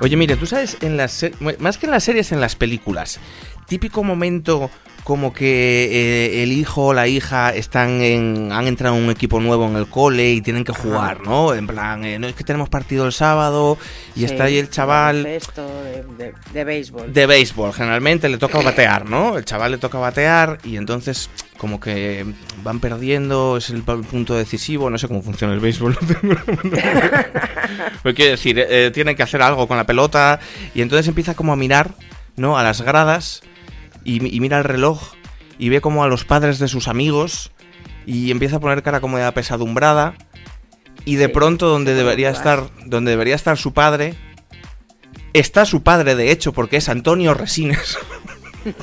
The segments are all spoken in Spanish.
Oye, mire, tú sabes, en las más que en las series, en las películas, típico momento como que eh, el hijo o la hija están en, han entrado en un equipo nuevo en el cole y tienen que jugar, ¿no? En plan, eh, no es que tenemos partido el sábado y está ahí el chaval De, de, de- béisbol. de béisbol, generalmente le toca batear, ¿no? El chaval le toca batear y entonces como que van perdiendo, es el punto decisivo, no sé cómo funciona el béisbol. Pero quiero decir, eh, tienen que hacer algo con la pelota y entonces empieza como a mirar, ¿no? A las gradas y, y mira el reloj y ve como a los padres de sus amigos y empieza a poner cara como de apesadumbrada y de pronto donde debería estar donde debería estar su padre está su padre de hecho porque es Antonio Resines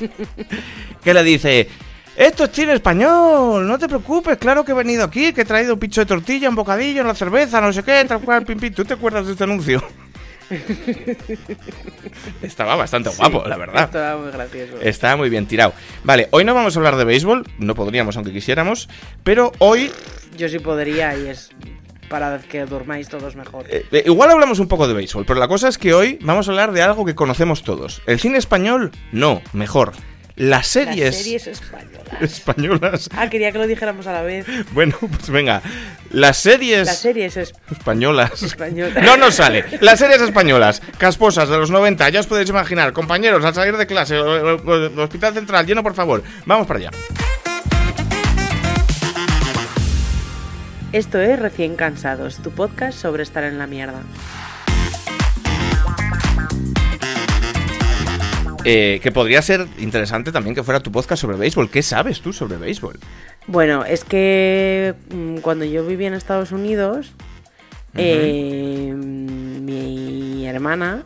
que le dice esto es chile español, no te preocupes, claro que he venido aquí, que he traído un pincho de tortilla, un bocadillo, una cerveza, no sé qué, tal cual, pim, pim. ¿Tú te acuerdas de este anuncio? Estaba bastante guapo, la verdad. Estaba muy gracioso. Estaba muy bien tirado. Vale, hoy no vamos a hablar de béisbol, no podríamos aunque quisiéramos, pero hoy Yo sí podría y es para que durmáis todos mejor. eh, eh, igual hablamos un poco de béisbol, pero la cosa es que hoy vamos a hablar de algo que conocemos todos. El cine español, no, mejor. Las series, Las series españolas. españolas. Ah, quería que lo dijéramos a la vez. Bueno, pues venga. Las series Las series es- españolas. españolas. No nos sale. Las series españolas, casposas de los 90, ya os podéis imaginar. Compañeros, al salir de clase, el Hospital Central, lleno por favor. Vamos para allá. Esto es Recién Cansados, tu podcast sobre estar en la mierda. Eh, que podría ser interesante también que fuera tu podcast sobre béisbol. ¿Qué sabes tú sobre béisbol? Bueno, es que mm, cuando yo vivía en Estados Unidos, eh, mi hermana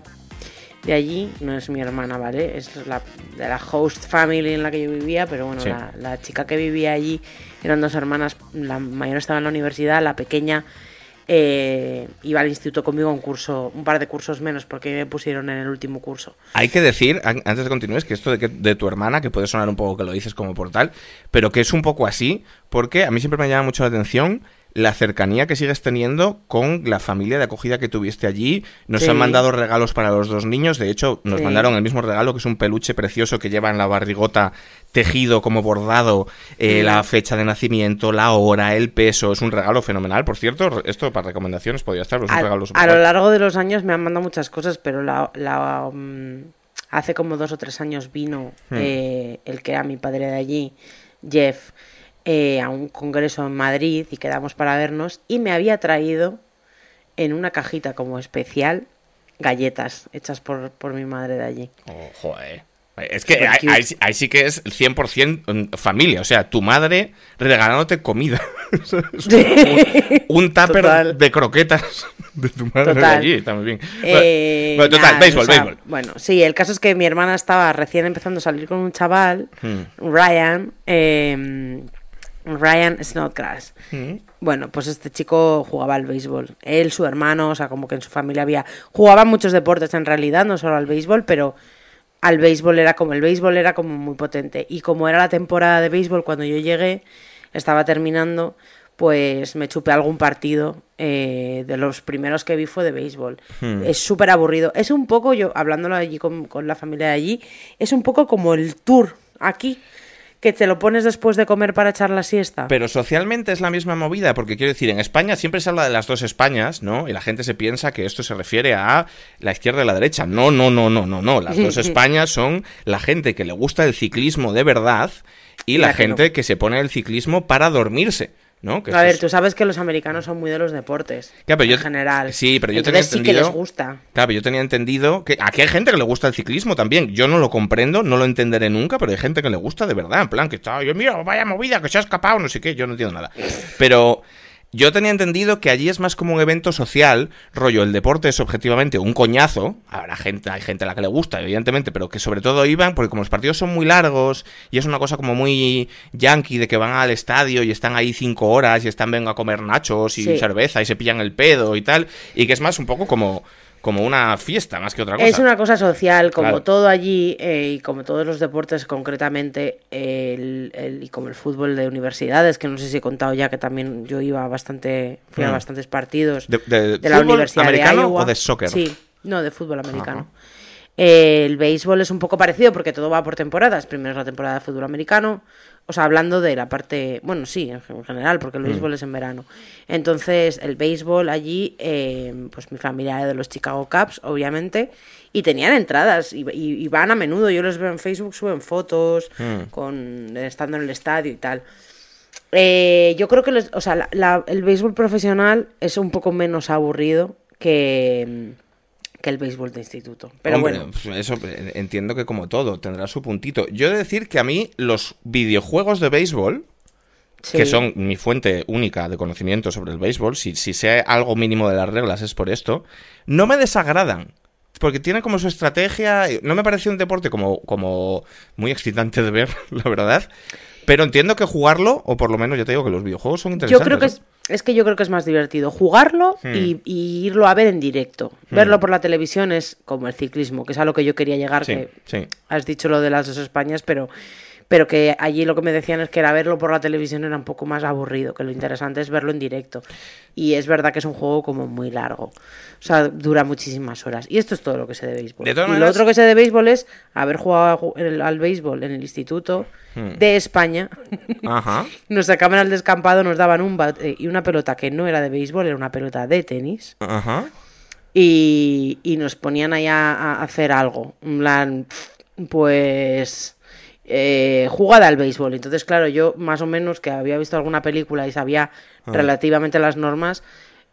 de allí, no es mi hermana, ¿vale? Es la, de la host family en la que yo vivía, pero bueno, Sí. la, la chica que vivía allí eran dos hermanas, la mayor estaba en la universidad, la pequeña eh, iba al instituto conmigo un curso, un par de cursos menos, porque me pusieron en el último curso. Hay que decir, an- antes de continúes, que esto de, que- de tu hermana, que puede sonar un poco que lo dices como portal, pero que es un poco así, porque a mí siempre me llama mucho la atención la cercanía que sigues teniendo con la familia de acogida que tuviste allí. Nos Sí. han mandado regalos para los dos niños, de hecho, nos Sí. mandaron el mismo regalo, que es un peluche precioso que lleva en la barrigota tejido como bordado, eh, la fecha de nacimiento, la hora, el peso. Es un regalo fenomenal, por cierto. Esto para recomendaciones podría estar, es un A, regalo a lo largo de los años me han mandado muchas cosas, pero la, la, mm, hace como dos o tres años vino Hmm. eh, el que era mi padre de allí, Jeff, eh, a un congreso en Madrid y quedamos para vernos y me había traído en una cajita como especial galletas hechas por, por mi madre de allí. Oh, joder. Es que ahí, sí- ahí sí que es el 100% familia. O sea, tu madre regalándote comida. Un, un tupper Total. de croquetas de tu madre de allí. Bien. Eh, bueno, total, nada, béisbol, o sea, béisbol. Bueno, sí, el caso es que mi hermana estaba recién empezando a salir con un chaval, Hmm. Ryan, eh, Ryan Snodgrass. Mm. Bueno, pues este chico jugaba al béisbol. Él, su hermano, o sea, como que en su familia había... Jugaban muchos deportes en realidad, no solo al béisbol, pero al béisbol era como... El béisbol era como muy potente. Y como era la temporada de béisbol cuando yo llegué, estaba terminando, pues me chupé algún partido. eh, de los primeros que vi fue de béisbol. Hmm. Es súper aburrido. Es un poco, yo hablándolo allí con, con la familia de allí, es un poco como el tour aquí, que te lo pones después de comer para echar la siesta. Pero socialmente es la misma movida, porque quiero decir, en España siempre se habla de las dos Españas, ¿no? Y la gente se piensa que esto se refiere a la izquierda y la derecha. No, no, no, no, no, no. Las dos Españas son la gente que le gusta el ciclismo de verdad y, la, la que no. gente que se pone el ciclismo para dormirse, ¿no? Que A ver, es- tú sabes que los americanos son muy de los deportes. Ya, pero yo- en general. sí, pero yo tenía Entonces sí que entendido- les gusta. Claro, pero yo tenía entendido que aquí hay gente que le gusta el ciclismo también. Yo no lo comprendo, no lo entenderé nunca, pero hay gente que le gusta de verdad. En plan, que está, yo mira, vaya movida, que se ha escapado, no sé qué, yo no entiendo nada. Pero yo tenía entendido que allí es más como un evento social, rollo, el deporte es objetivamente un coñazo. Habrá gente, hay gente a la que le gusta, evidentemente, pero que sobre todo iban, porque como los partidos son muy largos y es una cosa como muy yankee de que van al estadio y están ahí cinco horas y están venga a comer nachos y Sí. cerveza y se pillan el pedo y tal, y que es más un poco como como una fiesta más que otra cosa. Es una cosa social, como Claro. todo allí eh, y como todos los deportes, concretamente el, el- y como el fútbol de universidades, que no sé si he contado ya que también yo iba bastante, fui a Mm. bastantes partidos ¿De, de de la Universidad americano de Iowa. o de soccer? Sí, No, de fútbol americano. El béisbol es un poco parecido porque todo va por temporadas. Primero es la temporada de fútbol americano. O sea, hablando de la parte. Bueno, sí, en en general, porque el béisbol es en verano. Entonces, el béisbol allí, eh, pues mi familia era de los Chicago Cubs, obviamente. Y tenían entradas. Y, y- y van a menudo. Yo los veo en Facebook, suben fotos con estando en el estadio y tal. Eh, yo creo que los- o sea, la- la- el béisbol profesional es un poco menos aburrido que, que el béisbol de instituto. Pero Hombre, bueno, pues eso eh, entiendo que como todo tendrá su puntito. Yo he de decir que a mí los videojuegos de béisbol, que son mi fuente única de conocimiento sobre el béisbol, si, si sé algo mínimo de las reglas es por esto, no me desagradan. Porque tiene como su estrategia. No me parece un deporte como, como muy excitante de ver, la verdad. Pero entiendo que jugarlo, o por lo menos ya te digo que los videojuegos son Yo interesantes. creo que ¿eh? es, es que yo creo que es más divertido jugarlo Hmm. y, y irlo a ver en directo. Verlo por la televisión es como el ciclismo, que es a lo que yo quería llegar. Sí, que sí. Has dicho lo de las dos Españas, pero, pero que allí lo que me decían es que era verlo por la televisión era un poco más aburrido, que lo interesante es verlo en directo. Y es verdad que es un juego como muy largo. O sea, dura muchísimas horas. Y esto es todo lo que sé de béisbol. De lo otro que sé de béisbol es haber jugado al béisbol en el Instituto Hmm. de España. Ajá. Nos sacaban al descampado, nos daban un bate y una pelota que no era de béisbol, era una pelota de tenis. Ajá. Y, y nos ponían ahí a, a hacer algo. En plan, pues. Eh, jugada al béisbol. Entonces, claro, yo más o menos que había visto alguna película y sabía relativamente las normas,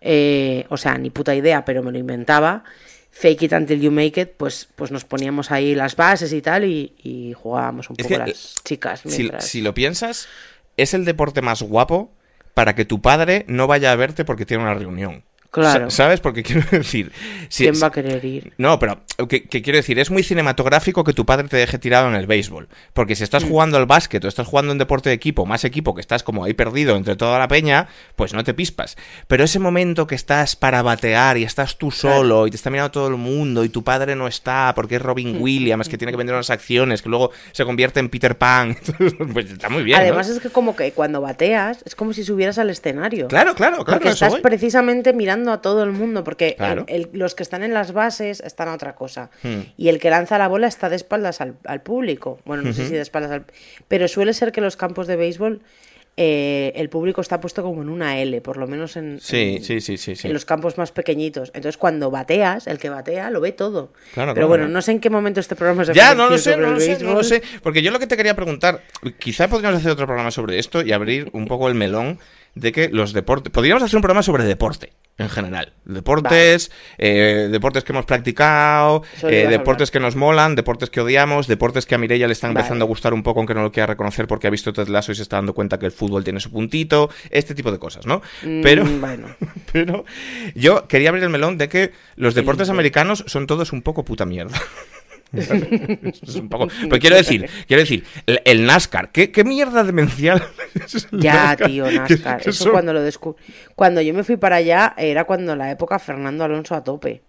eh, o sea, ni puta idea, pero me lo inventaba. Fake it until you make it, pues, pues nos poníamos ahí las bases y tal y, y jugábamos un Es poco que, las chicas. Si, mientras- si lo piensas, es el deporte más guapo para que tu padre no vaya a verte porque tiene una reunión. Claro. Sa- ¿Sabes? Porque quiero decir. si- ¿Quién va a querer ir? No, pero que, que quiero decir, es muy cinematográfico que tu padre te deje tirado en el béisbol. Porque si estás jugando al básquet o estás jugando un deporte de equipo, más equipo, que estás como ahí perdido entre toda la peña, pues no te pispas. Pero ese momento que estás para batear y estás tú solo y te está mirando todo el mundo y tu padre no está porque es Robin Williams, que tiene que vender unas acciones, que luego se convierte en Peter Pan, pues está muy bien. ¿no? Además es que como que cuando bateas es como si subieras al escenario. Claro, claro, claro. porque estás voy. precisamente mirando a todo el mundo, porque Claro. el- el- los que están en las bases están a otra cosa. Hmm. Y el que lanza la bola está de espaldas al, al público. Bueno, no sé si de espaldas al... Pero suele ser que los campos de béisbol eh, el público está puesto como en una L, por lo menos en, Sí, en- sí, sí, en los campos más pequeñitos. Entonces cuando bateas, el que batea lo ve todo. Claro, Pero claro, bueno, claro. no sé en qué momento este programa se Ya, no lo sé, no lo sé, no lo sé. Porque yo lo que te quería preguntar, quizá podríamos hacer otro programa sobre esto y abrir un poco el melón de que los deportes. Podríamos hacer un programa sobre deporte en general. Deportes, eh, deportes que hemos practicado, eh, deportes que nos molan, deportes que odiamos, deportes que a Mireia le están Vale. empezando a gustar un poco, aunque no lo quiera reconocer porque ha visto Ted Lasso y se está dando cuenta que el fútbol tiene su puntito, este tipo de cosas, ¿no? Mm, Pero. Bueno. Pero yo quería abrir el melón de que los deportes americanos son todos un poco puta mierda. Es un poco- Pero quiero decir, quiero decir, el, el NASCAR, ¿qué, qué mierda demencial es el Ya, NASCAR? tío, NASCAR. Eso son- cuando lo descubrí. Cuando yo me fui para allá, era cuando la época Fernando Alonso a tope.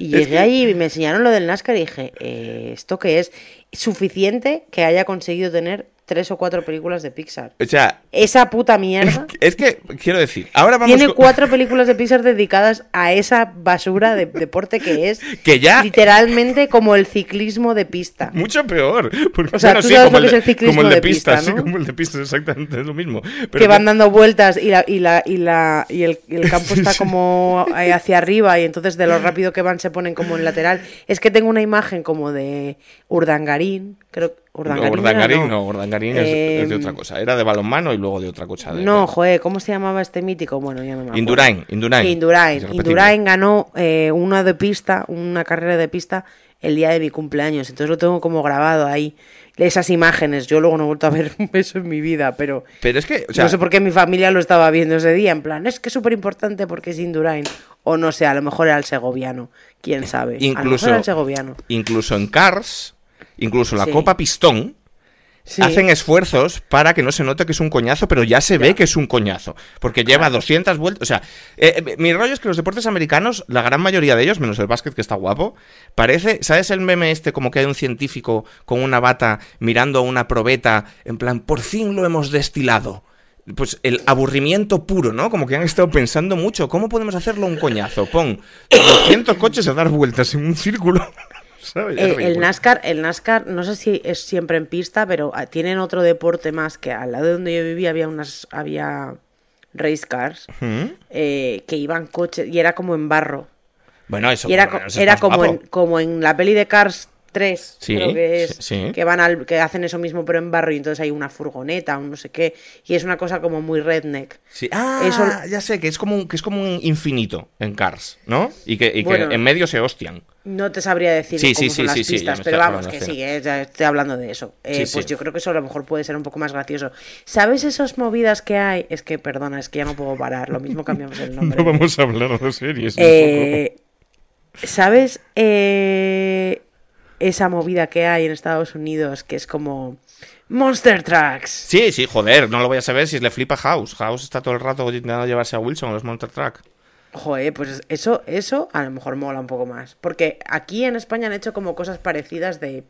Y llegué ahí y me enseñaron lo del NASCAR y dije, eh, ¿esto qué es? Suficiente que haya conseguido tener tres o cuatro películas de Pixar. O sea, Esa puta mierda. es que, quiero decir, ahora vamos Tiene con- cuatro películas de Pixar dedicadas a esa basura de deporte que es Que ya- literalmente como el ciclismo de pista. Mucho peor. Porque, O sea, bueno, tú sí, sabes como lo que es el ciclismo el de, pista, sí, ¿no? como el de pistas, exactamente, es lo mismo. Pero que van dando vueltas y la y la y la y el, y el campo está como eh, hacia arriba y entonces de lo rápido que van se ponen como en lateral es que tengo una imagen como de Urdangarín creo No, Urdangarín, era, Urdangarín, no, Urdangarín es, es de Eh, otra cosa. Era de balonmano y luego de otra cosa. de- no joder cómo se llamaba este mítico bueno ya no me acuerdo Indurain, Indurain. Indurain. Indurain ganó eh, una de pista una carrera de pista el día de mi cumpleaños entonces lo tengo como grabado ahí esas imágenes yo luego no he vuelto a ver eso en mi vida pero Pero es que, o sea, no sé por qué mi familia lo estaba viendo ese día, en plan, es que es súper importante porque es Indurain. O no sé, a lo mejor era el segoviano, quién sabe. a lo mejor incluso, era el segoviano. incluso en Cars, incluso la Sí. Copa Pistón, Sí. hacen esfuerzos para que no se note que es un coñazo, pero ya se ve que es un coñazo. Porque lleva 200 vueltas. O sea, eh, eh, mi rollo es que los deportes americanos, la gran mayoría de ellos, menos el básquet que está guapo, parece. ¿Sabes el meme este como que hay un científico con una bata mirando a una probeta, en plan, por fin lo hemos destilado? pues el aburrimiento puro, ¿no? Como que han estado pensando mucho, ¿cómo podemos hacerlo un coñazo? Pon 200 coches a dar vueltas en un círculo. Eh, el. NASCAR, el NASCAR, no sé si es siempre en pista, pero ah, tienen otro deporte más que al lado de donde yo vivía había unas, había race cars ¿Mm? eh, que iban coches y era como en barro. Bueno, eso Y era, es era como, en, como en la peli de Cars 3, Sí, creo que es, sí, sí. que van al, que hacen eso mismo pero en barro y entonces hay una furgoneta, un no sé qué, y es una cosa como muy redneck. Sí. Ah, Eso- ya sé, que es como un, que es como un infinito en Cars, ¿no? Y que, y que Bueno. en medio se hostian. No te sabría decir Sí, cómo sí, son sí, las pistas, pero vamos, que sí. eh, ya estoy hablando de eso. Eh, pues yo creo que eso a lo mejor puede ser un poco más gracioso. ¿Sabes esas movidas que hay? Es que, perdona, es que ya no puedo parar, lo mismo cambiamos el nombre. a hablar de series. Eh, ¿Sabes eh, esa movida que hay en Estados Unidos que es como Monster Trucks? Sí, sí, joder, no lo voy a saber si le flipa House. House está todo el rato intentando llevarse a Wilson los Monster Truck. Joder, pues eso, eso a lo mejor mola un poco más. Porque aquí en España han hecho como cosas parecidas de,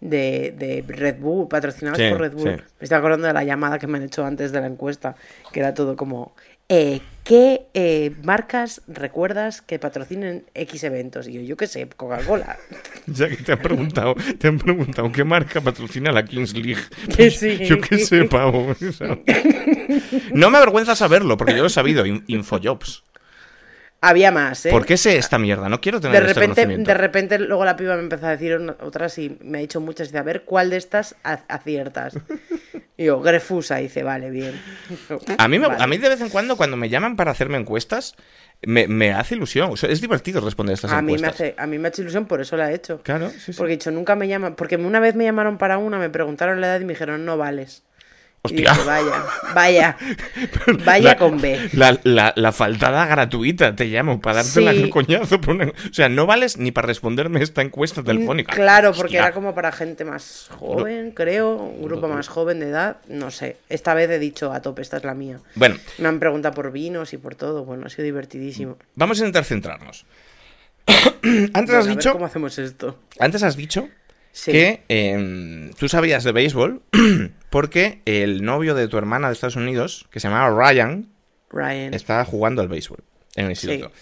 de, de Red Bull, patrocinadas Sí, por Red Bull. sí. Me estoy acordando de la llamada que me han hecho antes de la encuesta, que era todo como, eh, ¿qué eh, marcas recuerdas que patrocinen X eventos? Y yo, yo qué sé, Coca-Cola. Ya que te han preguntado, te han preguntado qué marca patrocina la Kings League. Que sí. Yo qué sé, pavo. No me avergüenza saberlo, porque yo lo he sabido. in- Infojobs. Había más, ¿eh? ¿Por qué sé esta mierda? No quiero tener de este repente, de repente luego la piba me empezó a decir otras y me ha dicho muchas. Dice, a ver, ¿cuál de estas aciertas? Y yo, Grefusa. Y dice, vale, bien. A mí, me- Vale. a mí de vez en cuando, cuando me llaman para hacerme encuestas, me, me hace ilusión. O sea, es divertido responder estas A mí, me encuestas. hace, a mí me ha hecho ilusión, por eso la he hecho. Claro, sí, sí. Porque he dicho, nunca me llaman. Porque una vez me llamaron para una, me preguntaron la edad y me dijeron, no vales. Hostia. dije, vaya, vaya, vaya La- con B. La, la, la faltada gratuita, te llamo, para darte Sí. la coñazo. por una- O sea, no vales ni para responderme esta encuesta telefónica. Mm, Claro, porque Hostia. era como para gente más joven, creo, un grupo más joven de edad, no sé. Esta vez he dicho a tope, esta es la mía. Bueno, Me han preguntado por vinos y por todo, bueno, ha sido divertidísimo. vamos a intentar centrarnos. antes, Bueno, has a ver dicho, ¿Cómo hacemos esto? antes has dicho Sí. que em, tú sabías de béisbol porque el novio de tu hermana de Estados Unidos, que se llamaba Ryan, Ryan. estaba jugando al béisbol en el instituto.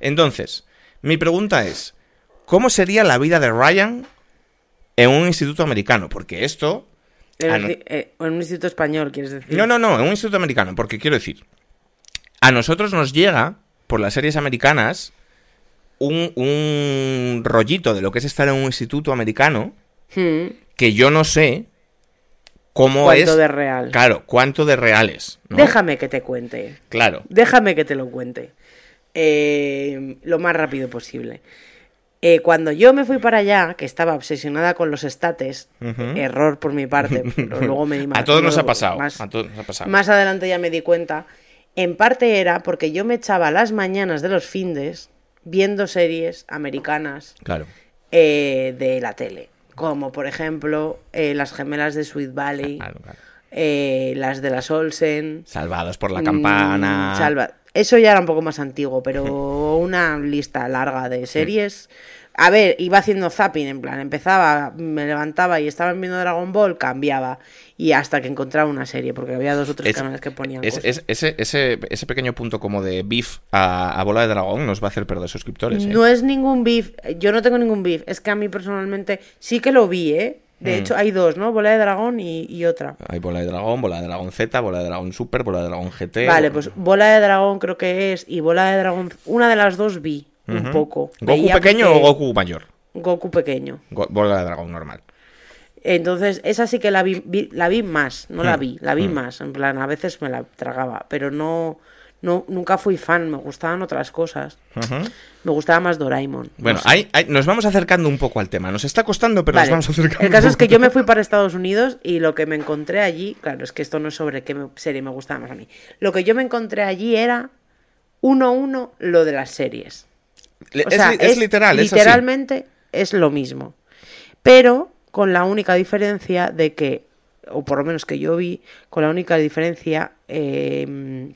Entonces, mi pregunta es, ¿cómo sería la vida de Ryan en un instituto americano? Porque esto... No. eh, en un instituto español, quieres decir. No, no, no, en un instituto americano, porque quiero decir, a nosotros nos llega, por las series americanas, un, un rollito de lo que es estar en un instituto americano, Hmm, que yo no sé cómo cuánto es... de real. Claro, cuánto de reales. ¿no? Déjame que te cuente. Claro. Déjame que te lo cuente. Eh, lo más rápido posible. Eh, cuando yo me fui para allá, que estaba obsesionada con los estates, error por mi parte, pero luego me di A todos nos ha pasado. Más, a todos nos ha pasado. más adelante ya me di cuenta. En parte era porque yo me echaba las mañanas de los findes viendo series americanas Claro. eh, de la tele. Como por ejemplo eh, las gemelas de Sweet Valley, Claro, claro. eh, las de las Olsen. Salvados por la campana. Mm, salva- Eso ya era un poco más antiguo, pero una lista larga de series. A ver, iba haciendo zapping, en plan, empezaba, me levantaba y estaban viendo Dragon Ball, cambiaba. Y hasta que encontraba una serie, porque había dos o tres Es- canales que ponían Es- cosas. es- ese, ese, ese pequeño punto como de beef a, a bola de dragón nos va a hacer perder suscriptores. ¿eh? No es ningún beef, yo no tengo ningún beef, es que a mí personalmente sí que lo vi, ¿eh? De Mm. hecho, hay dos, ¿no? Bola de dragón y, y otra. Hay bola de dragón, bola de dragón Z, bola de dragón super, bola de dragón GT. Vale, pues bola de dragón creo que es y bola de dragón, una de las dos vi un poco. ¿Goku pequeño o Goku mayor? Goku pequeño. Go- bola de dragón normal. Entonces, esa sí que la vi, vi- la vi más, no la Mm, vi, la vi mm. más, en plan, a veces me la tragaba, pero no, no nunca fui fan, me gustaban otras cosas. Me gustaba más Doraemon. no Bueno, sé. ahí- ahí- nos vamos acercando un poco al tema. Nos está costando, pero Vale. nos vamos acercando. El caso es que yo me fui para Estados Unidos y lo que me encontré allí, claro, es que esto no es sobre qué serie me gustaba más a mí. Lo que yo me encontré allí era uno a uno lo de las series. O es, sea, li- es literal, es así. literalmente es lo mismo. Pero con la única diferencia de que, o por lo menos que yo vi, con la única diferencia eh,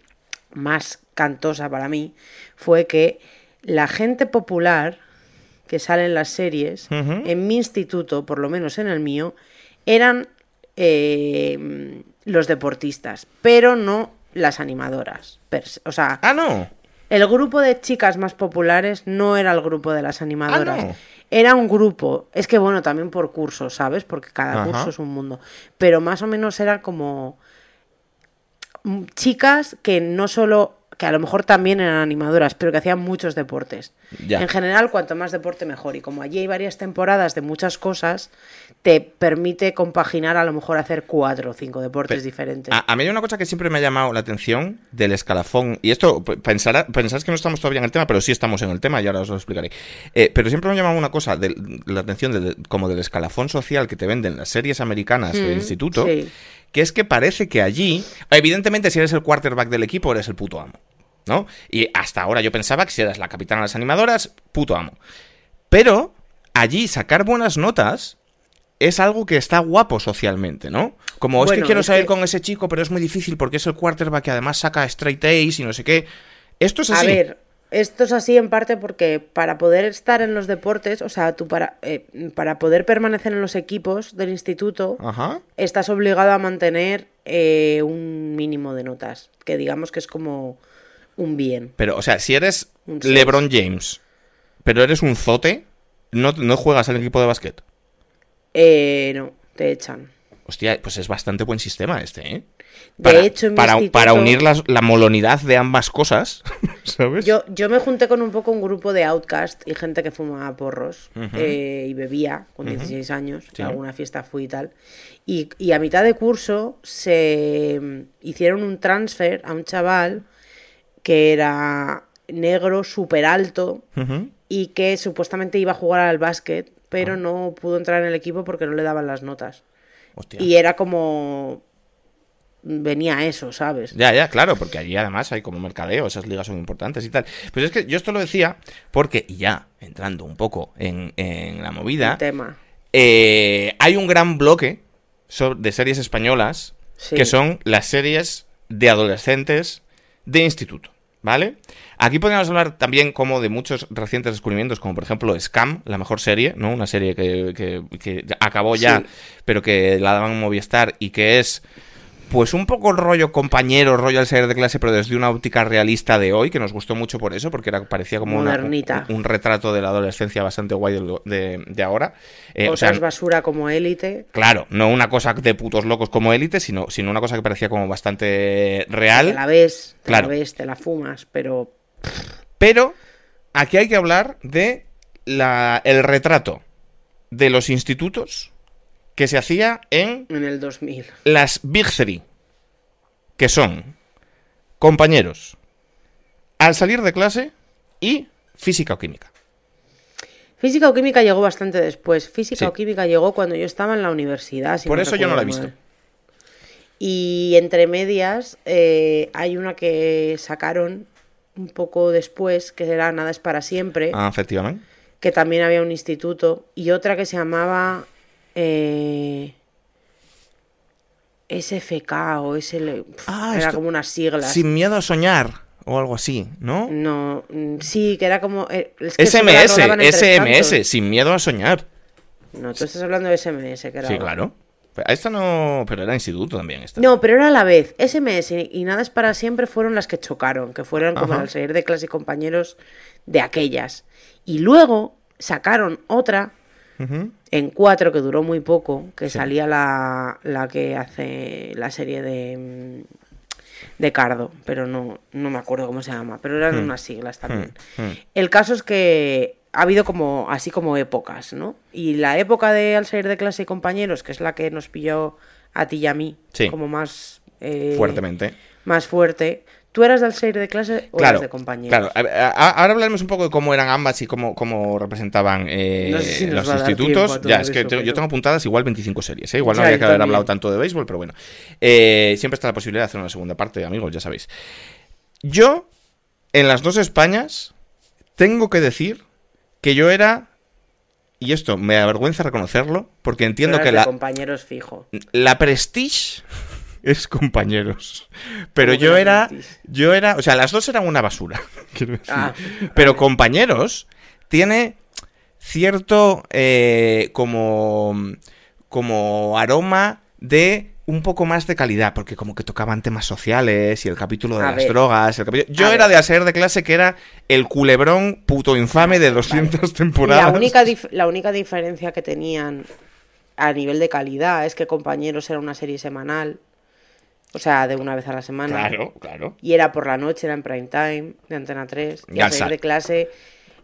más cantosa para mí, fue que la gente popular que sale en las series, en mi instituto, por lo menos en el mío, eran eh, los deportistas, pero no las animadoras. O sea, Ah, no. El grupo de chicas más populares no era el grupo de las animadoras. Ah, no. Era un grupo. Es que bueno, también por cursos, ¿sabes? Porque cada Ajá. curso es un mundo. Pero más o menos era como mm, chicas que no solo que a lo mejor también eran animadoras, pero que hacían muchos deportes. Ya. En general, cuanto más deporte mejor. Y como allí hay varias temporadas de muchas cosas, te permite compaginar a lo mejor hacer cuatro o cinco deportes diferentes. A, a mí hay una cosa que siempre me ha llamado la atención del escalafón. Y esto, p- pensará, pensáis que no estamos todavía en el tema, pero sí estamos en el tema y ahora os lo explicaré. Eh, pero siempre me ha llamado una cosa, la atención del- como del escalafón social que te venden las series americanas del Mm, instituto, sí. que es que parece que allí, evidentemente si eres el quarterback del equipo eres el puto amo, ¿no? Y hasta ahora yo pensaba que si eras la capitana de las animadoras, puto amo. Pero allí sacar buenas notas es algo que está guapo socialmente, ¿no? Como es que quiero es salir que- con ese chico, pero es muy difícil porque es el quarterback que además saca straight A's y no sé qué. Esto es A así. ver, esto es así en parte porque para poder estar en los deportes, o sea, tú para, eh, para poder permanecer en los equipos del instituto, Ajá. estás obligado a mantener eh, un mínimo de notas, que digamos que es como un bien. Pero, o sea, si eres. LeBron James, pero eres un zote, no, no juegas al equipo de básquet. Eh, no, te echan. Hostia, pues es bastante buen sistema este, ¿eh? De Para, hecho, en para, instituto- para unir las- la molonidad de ambas cosas, ¿sabes? Yo, yo me junté con un poco un grupo de outcast y gente que fumaba porros eh, y bebía con 16 años. Sí. A alguna fiesta fui y tal. Y, y a mitad de curso se mm, hicieron un transfer a un chaval que era negro, súper alto y que supuestamente iba a jugar al básquet, pero Ah. no pudo entrar en el equipo porque no le daban las notas. Hostia. Y era como... Venía eso, ¿sabes? Ya, ya, claro, porque allí además hay como mercadeo, esas ligas son importantes y tal. Pues es que yo esto lo decía porque, y ya entrando un poco en, en la movida, El tema. eh, hay un gran bloque de series españolas Sí. que son las series de adolescentes de instituto, ¿vale? Aquí podríamos hablar también como de muchos recientes descubrimientos, como por ejemplo Scam, la mejor serie, ¿no? Una serie que, que- acabó ya, Sí. pero que la daban en Movistar y que es pues un poco el rollo compañero, rollo al salir de clase, pero desde una óptica realista de hoy, que nos gustó mucho por eso, porque era, parecía como una- Modernita. un, un retrato de la adolescencia bastante guay de, lo- de- de ahora. Eh, o Cosas sea, basura como élite. Claro, no una cosa de putos locos como élite, sino, sino una cosa que parecía como bastante Te real. la ves, te Claro. la ves, te la fumas, pero Pero aquí hay que hablar de la, el retrato de los institutos que se hacía en en el 2000. las Big Three, que son compañeros, al salir de clase y física o química. Física o química llegó bastante después. Física Sí. o química llegó cuando yo estaba en la universidad. si Por no eso yo no la he visto. mal. Y entre medias eh, hay una que sacaron un poco después, que era Nada es para siempre, Ah, efectivamente. que también había un instituto, y otra que se llamaba eh, SFK o SL... Ah, era esto- como unas siglas. Sin miedo a soñar o algo así, ¿no? No, mm, sí, que era como... eh, es que SMS, cantos. SMS, sin miedo a soñar. No, tú estás hablando de SMS, que era... Sí, claro. Pero Esta no, pero era instituto también. Esta. No, pero era a la vez. SMS y, Nada es para siempre fueron las que chocaron, que fueron como Ajá. al salir de clase y compañeros de aquellas. Y luego sacaron otra En cuatro que duró muy poco, que salía la, la que hace la serie de, mm, de Cardo, pero no, no me acuerdo cómo se llama, pero eran unas siglas también. Hmm, hmm. El caso es que ha habido como así como épocas, ¿no? Y la época de al salir de clase y compañeros, que es la que nos pilló a ti y a mí, Sí. como más eh, Fuertemente. más fuerte. ¿Tú eras del salir de clase o Claro, eras de compañeros? claro. Ahora hablaremos un poco de cómo eran ambas y cómo, cómo representaban eh, No sé si los institutos. Ya, es que eso, te- yo tengo apuntadas igual 25 series. ¿eh? Igual no Ya, habría yo que haber hablado tanto de béisbol, pero bueno. Eh, siempre está la posibilidad de hacer una segunda parte, amigos, ya sabéis. Yo, en las dos Españas, tengo que decir que yo era. Y esto me avergüenza reconocerlo, porque entiendo que la, compañeros fijo. la Prestige es compañeros. Pero ¿Cómo que yo era. Yo era. O sea, las dos eran una basura. quiero decir. Ah, Pero vale. compañeros tiene cierto. eh, como. Como aroma de un poco más de calidad, porque como que tocaban temas sociales y el capítulo de A las ver. drogas. el capítulo- Yo A era ver. de hacer de clase que era el culebrón puto infame de 200 temporadas. La única, la única diferencia que tenían a nivel de calidad es que Compañeros era una serie semanal, o sea, de una vez a la semana. Claro, claro. Y era por la noche, era en prime time, de Antena 3. Y al salir sa- de clase,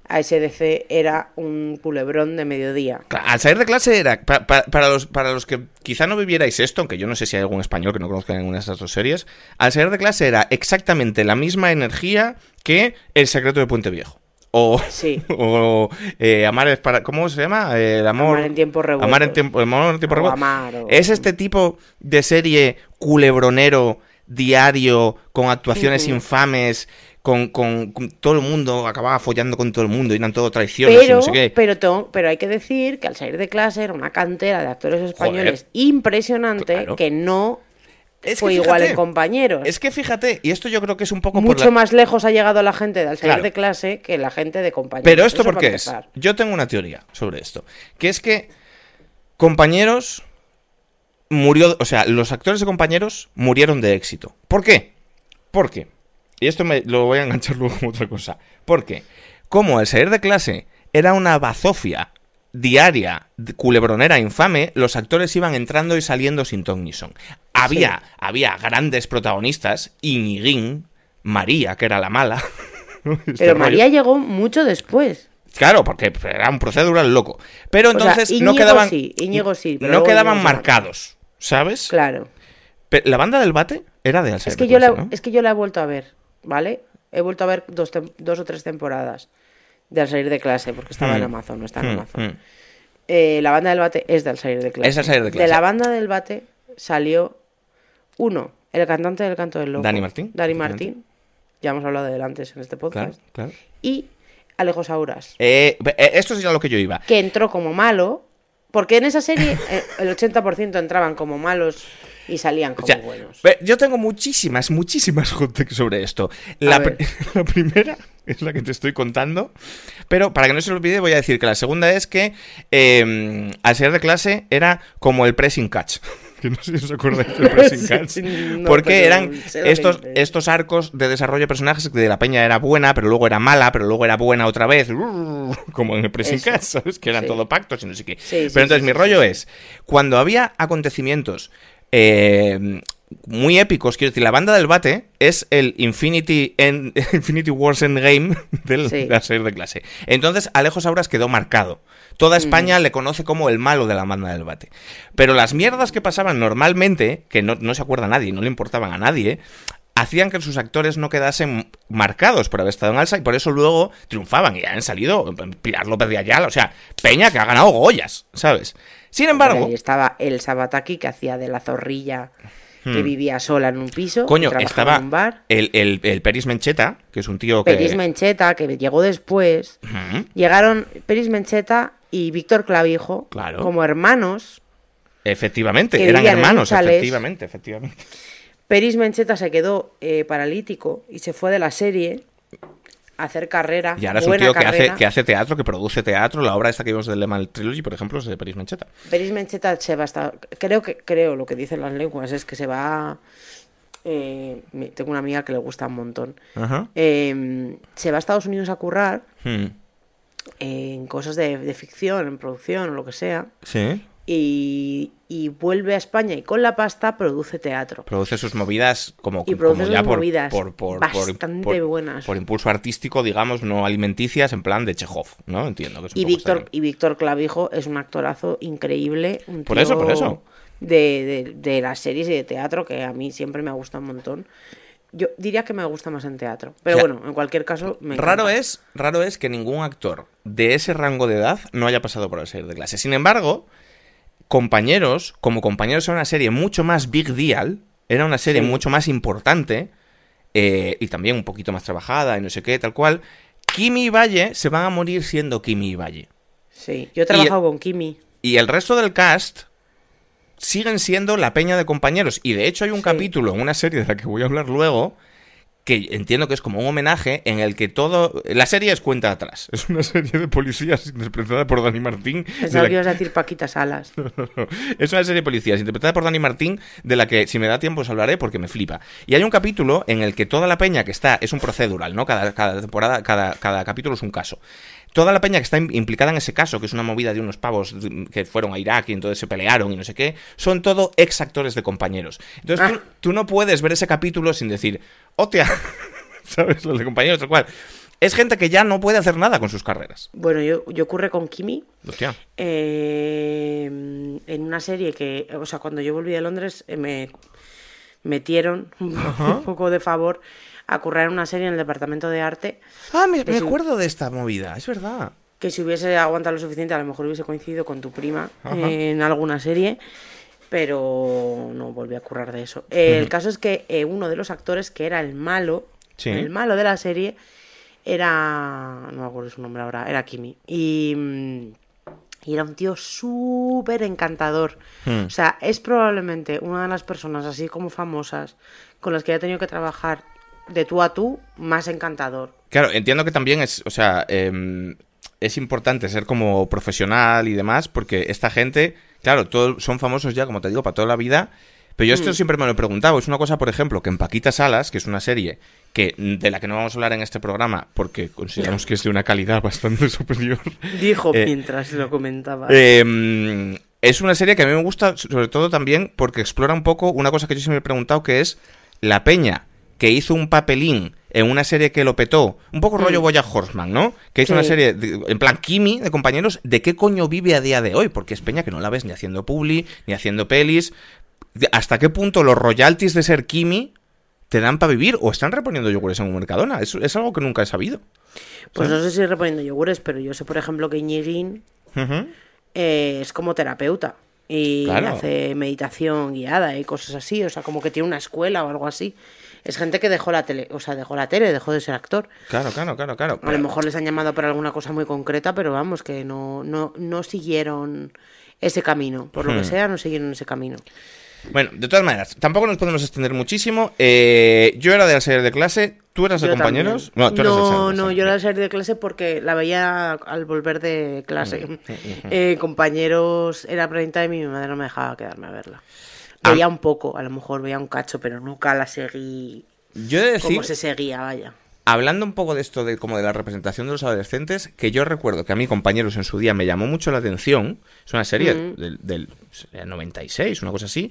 ASDC era un culebrón de mediodía. Claro, Al salir de clase era, pa- pa- para, los, para los que quizá no vivierais esto, aunque yo no sé si hay algún español que no conozca ninguna de estas dos series, al salir de clase era exactamente la misma energía que El secreto de Puente Viejo. O, Sí. o eh, Amar es para... ¿Cómo se llama? Eh, el amor... Amar en tiempos revueltos. Amar en tiempo, amor en tiempo O revueltos. Amar, o- Es este tipo de serie culebronero, diario, con actuaciones infames, con, con- con todo el mundo, acababa follando con todo el mundo, y eran todo traiciones y Pero, no sé qué. pero, to- pero hay que decir que al salir de clase era una cantera de actores españoles Joder. impresionante Claro. que no Es que fue igual en compañeros. Es que fíjate, y esto yo creo que es un poco por Mucho la- más lejos ha llegado la gente de al salir Claro. de clase que la gente de compañeros. Pero esto por qué es? Yo tengo una teoría sobre esto, que es que compañeros murió, o sea, los actores de compañeros murieron de éxito. ¿Por qué? Porque y esto me lo voy a enganchar luego con otra cosa. Porque como el salir de clase era una bazofia diaria, culebronera, infame, los actores iban entrando y saliendo sin ton ni son. Había, había grandes protagonistas, Iñiguín, María, que era la mala. Este Pero rollo. María llegó mucho después. Claro, porque era un procedural loco. Pero O sea, entonces no Íñigo quedaban. sí, Íñigo sí, pero no quedaban Íñigo se marcados, ¿sabes? Claro. Pe- La banda del bate era de Alsace. Es que, yo la, es que yo la he vuelto a ver, ¿vale? He vuelto a ver dos, o tres temporadas de al salir de clase, porque estaba en Hmm. Amazon, no está en Hmm, Amazon. hmm. Eh, la banda del bate es de al salir de clase. Es de Al salir de clase. la banda del bate salió uno, el cantante del canto del loco. Dani Martín, Dani. Martín. Ya hemos hablado de él antes en este podcast. claro. Y Alejo Sauras, Eh, eh, esto es a lo que yo iba. que entró como malo, porque en esa serie eh, el 80% entraban como malos y salían como O sea, buenos. yo tengo muchísimas, muchísimas hot sobre esto. La, primera es la que te estoy contando, pero para que no se lo olvide voy a decir que la segunda es que eh, al ser de clase era como el pressing catch. Que no sé si os acordáis del pressing catch. Sí, no, porque eran estos, estos arcos de desarrollo de personajes que de la peña era buena, pero luego era mala, pero luego era buena otra vez. Como en el pressing catch, ¿sabes? Que eran Sí. todo pactos y no sé qué. Sí, pero entonces mi rollo es, cuando había acontecimientos eh, muy épicos, quiero decir, la banda del bate es el Infinity, End- Infinity Wars Endgame Sí. de la serie de clase. Entonces, Alejo Sauras quedó marcado. Toda España le conoce como el malo de la banda del bate. Pero las mierdas que pasaban normalmente, que no, no se acuerda nadie, no le importaban a nadie, hacían que sus actores no quedasen marcados por haber estado en alza y por eso luego triunfaban y han salido Pilar López de Ayala, o sea, Peña que ha ganado Goyas, ¿sabes? Sin embargo, Ahí estaba el Sabataki que hacía de la zorrilla que vivía sola en un piso. Hmm. Coño, estaba en un bar. el, el, el Peris Mencheta, que es un tío que... Peris Mencheta, que llegó después. Ujú. Llegaron Peris Mencheta y Víctor Clavijo Claro. como hermanos. Efectivamente, eran hermanos, efectivamente, efectivamente. Peris Mencheta se quedó eh, paralítico y se fue de la serie hacer carrera. Y ahora es un tío que hace, carrera. que hace teatro, que produce teatro. La obra esta que vimos del Le Mal Trilogy, por ejemplo, es de Peris Mencheta. Peris Mencheta se va a estar- creo que creo lo que dicen las lenguas es que se va eh, tengo una amiga que le gusta un montón Ajá. Eh, se va a Estados Unidos a currar Hmm. en cosas de, de ficción en producción o lo que sea Sí. y, y vuelve a España y con la pasta produce teatro Produce sus movidas como, Y como produce ya por, movidas por, bastante buenas. por impulso artístico, digamos, no alimenticias, en plan de Chekhov, ¿no? Entiendo que es un y Víctor esa- y Víctor Clavijo es un actorazo increíble un Por eso, por eso. de, de, de las series y de teatro que a mí siempre me ha gustado un montón yo diría que me gusta más en teatro pero O sea, bueno en cualquier caso me Raro es, raro es que ningún actor de ese rango de edad no haya pasado por el serie de clase. Sin embargo, compañeros, como compañeros era una serie mucho más big deal, era una serie Sí. mucho más importante eh, y también un poquito más trabajada y no sé qué, tal cual. Kimi y Valle se van a morir siendo Kimi y Valle. sí yo he trabajado con Kimi Y el resto del cast siguen siendo la peña de compañeros. Y de hecho hay un Sí. capítulo en una serie de la que voy a hablar luego que entiendo que es como un homenaje en el que todo... La serie es cuenta atrás. Es una serie de policías interpretada por Dani Martín. Pensaba que ibas a decir Paquita Salas. Es una serie de policías interpretada por Dani Martín, de la que si me da tiempo os hablaré porque me flipa. Y hay un capítulo en el que toda la peña que está... Es un procedural, ¿no? Cada, cada temporada, cada, cada capítulo es un caso toda la peña que está implicada en ese caso, que es una movida de unos pavos que fueron a Irak y entonces se pelearon y no sé qué, son todo ex actores de compañeros. Entonces tú, Ah. tú no puedes ver ese capítulo sin decir, hostia, ¿sabes? Los de compañeros, tal cual. Es gente que ya no puede hacer nada con sus carreras. Bueno, yo, yo ocurre con Kimi. Hostia. eh, en una serie que, o sea, cuando yo volví de Londres eh, me metieron un poco de favor a currar en una serie en el departamento de arte Ah, me, acuerdo de esta movida, es verdad. que si hubiese aguantado lo suficiente a lo mejor hubiese coincidido con tu prima eh, en alguna serie pero no volví a currar de eso Eh, el caso es que eh, uno de los actores que era el malo Sí. el malo de la serie era no me acuerdo su nombre ahora era Kimi y mm, y era un tío súper encantador. Hmm. O sea, es probablemente una de las personas así como famosas con las que he tenido que trabajar de tú a tú más encantador. Claro, entiendo que también es, o sea, em, es importante ser como profesional y demás, porque esta gente, claro, todo, son famosos ya, como te digo, para toda la vida. Pero yo esto Mm. siempre me lo he preguntado. Es una cosa, por ejemplo, que en Paquita Salas, que es una serie que de la que no vamos a hablar en este programa, porque consideramos que es de una calidad bastante superior. Dijo Eh, mientras lo comentaba. Eh, es una serie que a mí me gusta, sobre todo también porque explora un poco una cosa que yo siempre me he preguntado, que es la peña que hizo un papelín en una serie que lo petó, un poco rollo Boya Horseman, ¿no? Que hizo Mm. Sí. una serie, de- en plan Kimi, de compañeros, ¿de qué coño vive a día de hoy? Porque es peña que no la ves ni haciendo publi, ni haciendo pelis. ¿Hasta qué punto los royalties de ser Kimi te dan para vivir o están reponiendo yogures en un Mercadona? Es, es algo que nunca he sabido. Pues no sé si reponiendo yogures, pero yo sé, por ejemplo, que Iñiguín eh, es como terapeuta. Y Claro. hace meditación guiada y cosas así. O sea, como que tiene una escuela o algo así. Es gente que dejó la tele, o sea, dejó la tele, dejó de ser actor. Claro, claro, claro, claro. A lo mejor les han llamado para alguna cosa muy concreta, pero vamos, que no, no, no siguieron ese camino. Por lo que Hmm. sea, no siguieron ese camino. Bueno, de todas maneras, tampoco nos podemos extender muchísimo. Eh, yo era de la serie de clase, tú eras de Yo compañeros. también. tú eras de No, serie no, clase. yo era de salir de clase porque la veía al volver de Mm, clase. Eh, compañeros, era prime time y mi madre no me dejaba quedarme a verla. Ah. Veía un poco, a lo mejor veía un cacho, pero nunca la seguí Yo he de decir, como se seguía, vaya. Hablando un poco de esto de como de la representación de los adolescentes, que yo recuerdo que a mí compañeros en su día me llamó mucho la atención. Es una serie Mm. del, del sería 96, una cosa así,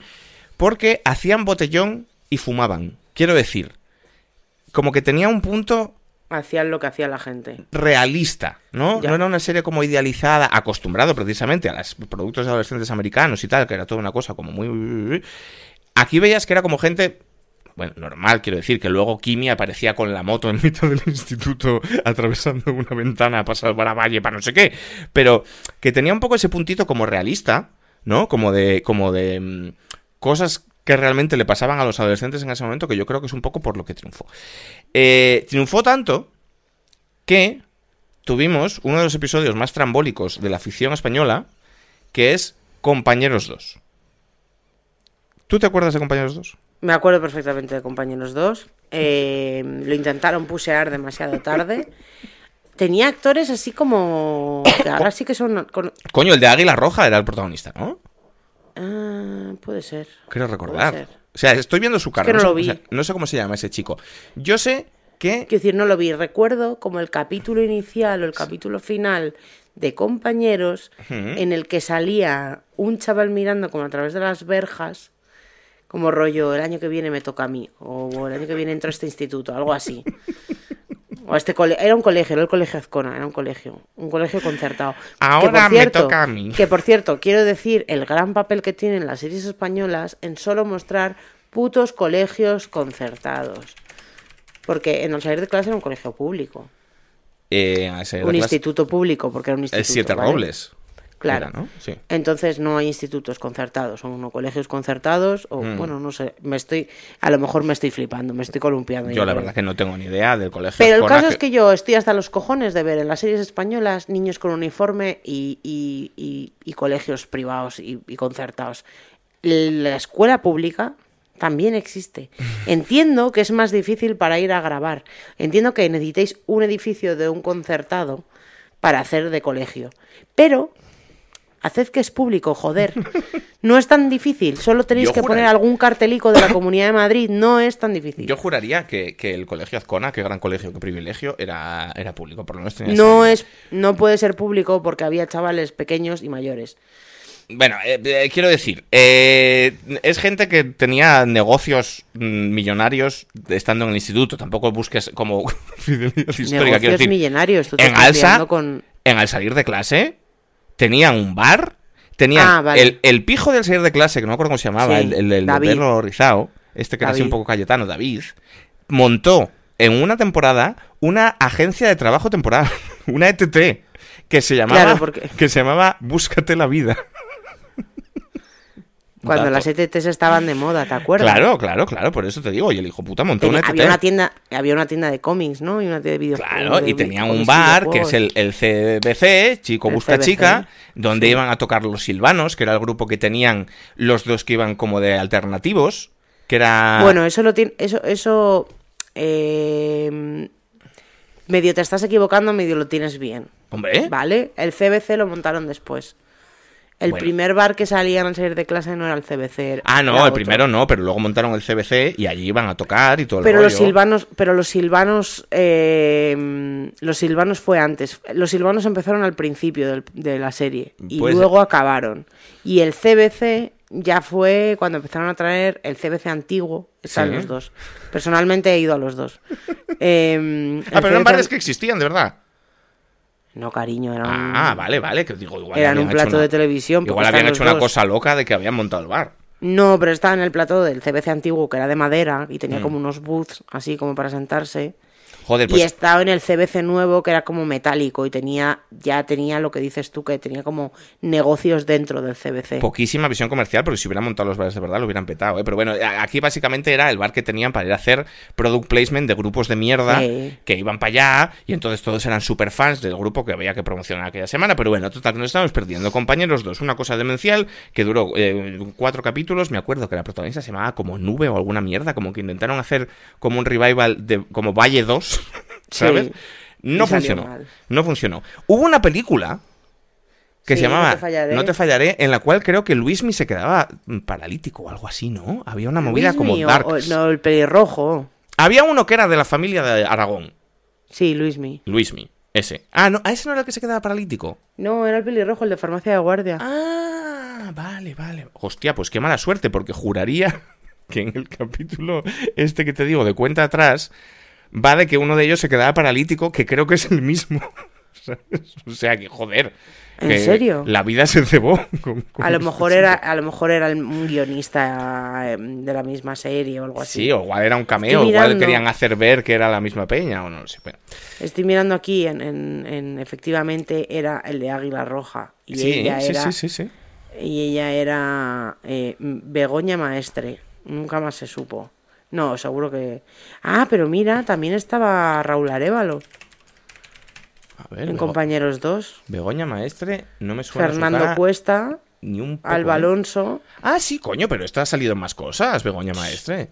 porque hacían botellón y fumaban. Quiero decir, como que tenía un punto Hacían lo que hacía la gente. realista, ¿no? Ya. No era una serie como idealizada, acostumbrado precisamente a los productos de adolescentes americanos y tal, que era toda una cosa como muy... Aquí veías que era como gente, bueno, normal, quiero decir, que luego Kimi aparecía con la moto en mitad del instituto atravesando una ventana para salvar a Valle, para no sé qué, pero que tenía un poco ese puntito como realista, ¿no? Como de, como de mm, cosas que realmente le pasaban a los adolescentes en ese momento, que yo creo que es un poco por lo que triunfó. Eh, triunfó tanto que tuvimos uno de los episodios más trambólicos de la ficción española, que es Compañeros 2. ¿Tú te acuerdas de Compañeros 2? Me acuerdo perfectamente de Compañeros 2. Eh, lo intentaron pusear demasiado tarde. Tenía actores así como. que ahora sí que son. con- Coño, el de Águila Roja era el protagonista, ¿no? Ah, puede ser. Creo recordar. Puede ser. O sea, estoy viendo su cara. que no sé- lo o vi. sea, no sé cómo se llama ese chico. Yo sé que... Quiero decir, no lo vi. Recuerdo como el capítulo inicial o el capítulo final de Compañeros, en el que salía un chaval mirando como a través de las verjas, como rollo, el año que viene me toca a mí, o el año que viene entro a este instituto, algo así. O a este cole era un colegio, era el colegio Azcona, era un colegio, un colegio concertado. Ahora me toca a mí. Que por cierto, quiero decir el gran papel que tienen las series españolas en solo mostrar putos colegios concertados. Porque en el salir de clase era un colegio público. eh, un clase- instituto público, porque era un instituto. El Siete ¿vale? Robles. Claro. Era, ¿no? Sí. Entonces no hay institutos concertados, son colegios concertados, o Mm. bueno, no sé, me estoy, a lo mejor me estoy flipando, me estoy columpiando. Yo la creo. verdad que no tengo ni idea del colegio. Pero el caso es que yo estoy hasta los cojones de ver en las series españolas niños con uniforme y, y- y- y colegios privados y, y concertados. La escuela pública también existe. Entiendo que es más difícil para ir a grabar. Entiendo que necesitéis un edificio de un concertado para hacer de colegio. Pero haced que es público, joder. No es tan difícil. Solo tenéis Yo que poner algún cartelico de la Comunidad de Madrid. No es tan difícil. Yo juraría que, que el colegio Azcona, qué gran colegio, qué privilegio, era, era público. Por lo menos tenía No es, no puede ser público porque había chavales pequeños y mayores. Bueno, eh, eh, quiero decir, eh, es gente que tenía negocios mm, millonarios estando en el instituto. Tampoco busques como fidelidad histórica. Quiero Negocios decir, millonarios. Tú te en estás Alsa, con... en al salir de clase, tenían un bar, tenían Ah, vale. el, el pijo del salir de clase, que no me acuerdo cómo se llamaba, Sí, el, el, el rizado, este que era así un poco cayetano, David, montó en una temporada una agencia de trabajo temporal, una ETT, que se llamaba, Claro, porque- que se llamaba Búscate la vida. Cuando las ETTs estaban de moda, ¿te acuerdas? Claro, claro, claro, por eso te digo, y el hijo puta montó Tenía- una ETT. había una tienda había una tienda de cómics no y una tienda de videojuegos Claro, de y tenían un bar que es el, el CBC, Chico El Busca CBC, Chica, donde sí. iban a tocar los silvanos, que era el grupo que tenían los dos que iban como de alternativos, que era... bueno eso lo tiene eso eso eh, medio te estás equivocando medio lo tienes bien. Hombre, vale el CBC lo montaron después el Bueno. primer bar que salían al salir de clase no era el CBC ah, no, el otro. primero no, pero luego montaron el CBC y allí iban a tocar y todo el pero los rollo. silvanos pero los silvanos eh, los silvanos fue antes los silvanos empezaron al principio del- de la serie y Pues- luego acabaron y el CBC ya fue cuando empezaron a traer el CBC antiguo están Sí. los dos personalmente he ido a los dos Eh, Ah, pero eran CBC bares que existían, de verdad. No cariño eran Ah, vale, vale, que digo, igual eran un plato una- de televisión Igual habían hecho una dos. cosa loca de que habían montado el bar. no pero estaba en el plato del CBC antiguo que era de madera y Mm. tenía como unos booths así como para sentarse Joder, y pues estaba en el CBC nuevo que era como metálico y tenía ya tenía lo que dices tú que tenía como negocios dentro del CBC. poquísima visión comercial, porque si hubieran montado los bares de verdad lo hubieran petado, ¿eh? Pero bueno, aquí básicamente era el bar que tenían para ir a hacer product placement de grupos de mierda Sí. que iban para allá y entonces todos eran super fans del grupo que había que promocionar aquella semana. Pero bueno, total, que nos estamos perdiendo. Compañeros dos, una cosa demencial que duró eh, cuatro capítulos. Me acuerdo que la protagonista se llamaba como Nube o alguna mierda, como que intentaron hacer como un revival de como Valle 2, ¿sabes? Sí. No funcionó. mal. No funcionó. Hubo una película que Sí, se llamaba No te fallaré. No te fallaré, en la cual creo que Luismi se quedaba paralítico o algo así, ¿no? Había una movida Luismi como Darks. o- no, el pelirrojo. Había uno que era de la familia de Aragón, Sí, Luismi. Luismi, ese. Ah, no, ¿a ese no era el que se quedaba paralítico? No, era el pelirrojo, el de farmacia de guardia. Ah, vale, vale. Hostia, pues qué mala suerte, porque juraría que en el capítulo este que te digo de cuenta atrás va de que uno de ellos se quedaba paralítico, que creo que es el mismo. O sea que, joder. ¿En que serio? La vida se cebó. con- con A lo mejor chico. era, a lo mejor era el- un guionista eh, de la misma serie o algo así. Sí, o igual era un cameo, igual querían hacer ver que era la misma peña o no lo sé. Bueno, Estoy mirando aquí en, en- en- efectivamente era el de Águila Roja y sí, ella sí, era sí, sí, sí. y ella era eh, Begoña Maestre. Nunca más se supo. No, seguro que. Ah, pero mira, también estaba Raúl Arevalo A ver, en Bego- Compañeros 2. Begoña Maestre, no me suena su Fernando cara Cuesta, ni un poco, Alba ¿eh? Alonso, Ah, sí, coño, pero esta ha salido en más cosas, Begoña Maestre.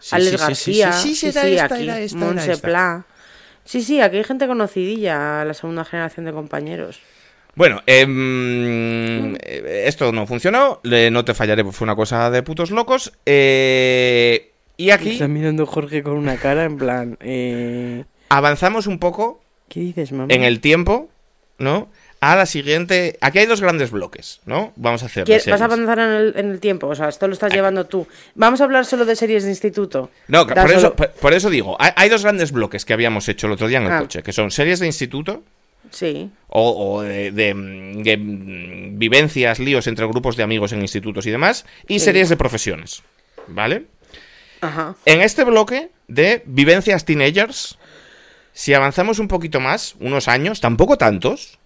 Sí, Alex sí, García, Sí, sí, sí, era esta, aquí, era esta, era Montse esta. Pla. Sí, sí, aquí hay gente conocidilla, la segunda generación de compañeros. Bueno, em, eh, esto no funcionó. no te fallaré, fue una cosa de putos locos. Eh, y aquí Está mirando Jorge con una cara en plan, eh, avanzamos un poco ¿qué dices, mamá? en el tiempo, ¿no? A la siguiente. Aquí hay dos grandes bloques, ¿no? Vamos a hacer. de ¿Quieres- ¿Vas a series. avanzar en el, en el tiempo? O sea, esto lo estás llevando tú. Vamos a hablar solo de series de instituto. No, por eso, por, por eso digo, hay, hay dos grandes bloques que habíamos hecho el otro día en el Ah. coche, que son series de instituto Sí. o, o de, de, de, vivencias, líos entre grupos de amigos en institutos y demás, y Sí. series de profesiones, ¿vale? Ajá. En este bloque de vivencias teenagers, si avanzamos un poquito más, unos años, tampoco tantos,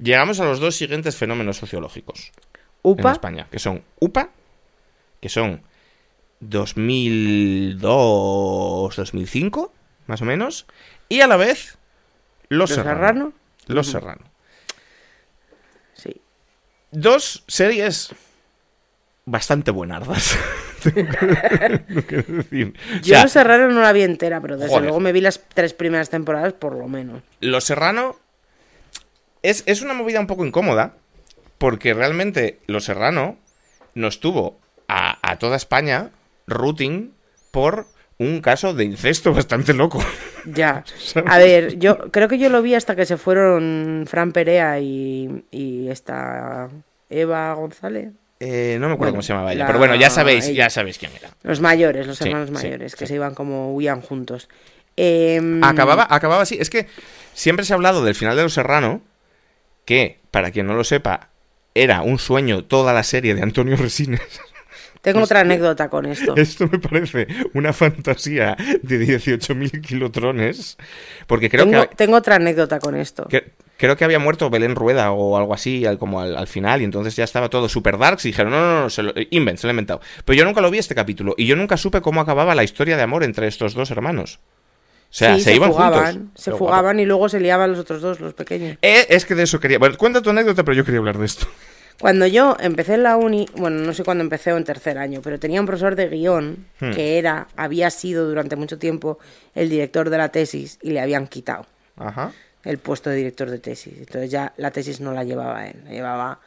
llegamos a los dos siguientes fenómenos sociológicos en Upa. España, que son UPA, que son 2002, 2005, más o menos, y a la vez Los, Los Serrano. Serrano. Los. Serrano. Sí. Dos series bastante buenardas. Tengo que decir. O Yo sea, Los Serrano no la vi entera, pero desde Joder. luego me vi las tres primeras temporadas por lo menos. Los Serrano es, es una movida un poco incómoda, porque realmente Los Serrano nos tuvo a, a toda España routing por un caso de incesto bastante loco. Ya. A ver, yo creo que yo lo vi hasta que se fueron Fran Perea y, y esta Eva González. Eh, no me acuerdo Bueno, cómo se llamaba ella, la- pero bueno, ya sabéis, ella. ya sabéis quién era. Los mayores, los Sí, hermanos sí, mayores, que sí. se iban como huían juntos. Em, Acababa, acababa así. Es que siempre se ha hablado del final de Los Serrano, que, para quien no lo sepa, era un sueño toda la serie de Antonio Resines. Tengo otra anécdota con esto. Esto me parece una fantasía de 18.000 kilotrones. Porque creo Tengo, que, tengo otra anécdota con esto. que- creo que había muerto Belén Rueda o algo así, como al, al final, y entonces ya estaba todo super darks y dijeron, no, no, no, se lo, invent, se lo he inventado. Pero yo nunca lo vi este capítulo, y yo nunca supe cómo acababa la historia de amor entre estos dos hermanos. O sea, Sí, se, iban fugaban, juntos. se Qué fugaban y luego se liaban los otros dos, los pequeños. Eh, es que de eso quería. Bueno, cuenta tu anécdota, pero yo quería hablar de esto. Cuando yo empecé en la uni, bueno, no sé cuándo empecé o en tercer año, pero tenía un profesor de guion Hmm. que era, había sido durante mucho tiempo el director de la tesis y le habían quitado Ajá. el puesto de director de tesis. Entonces ya la tesis no la llevaba él, la llevaba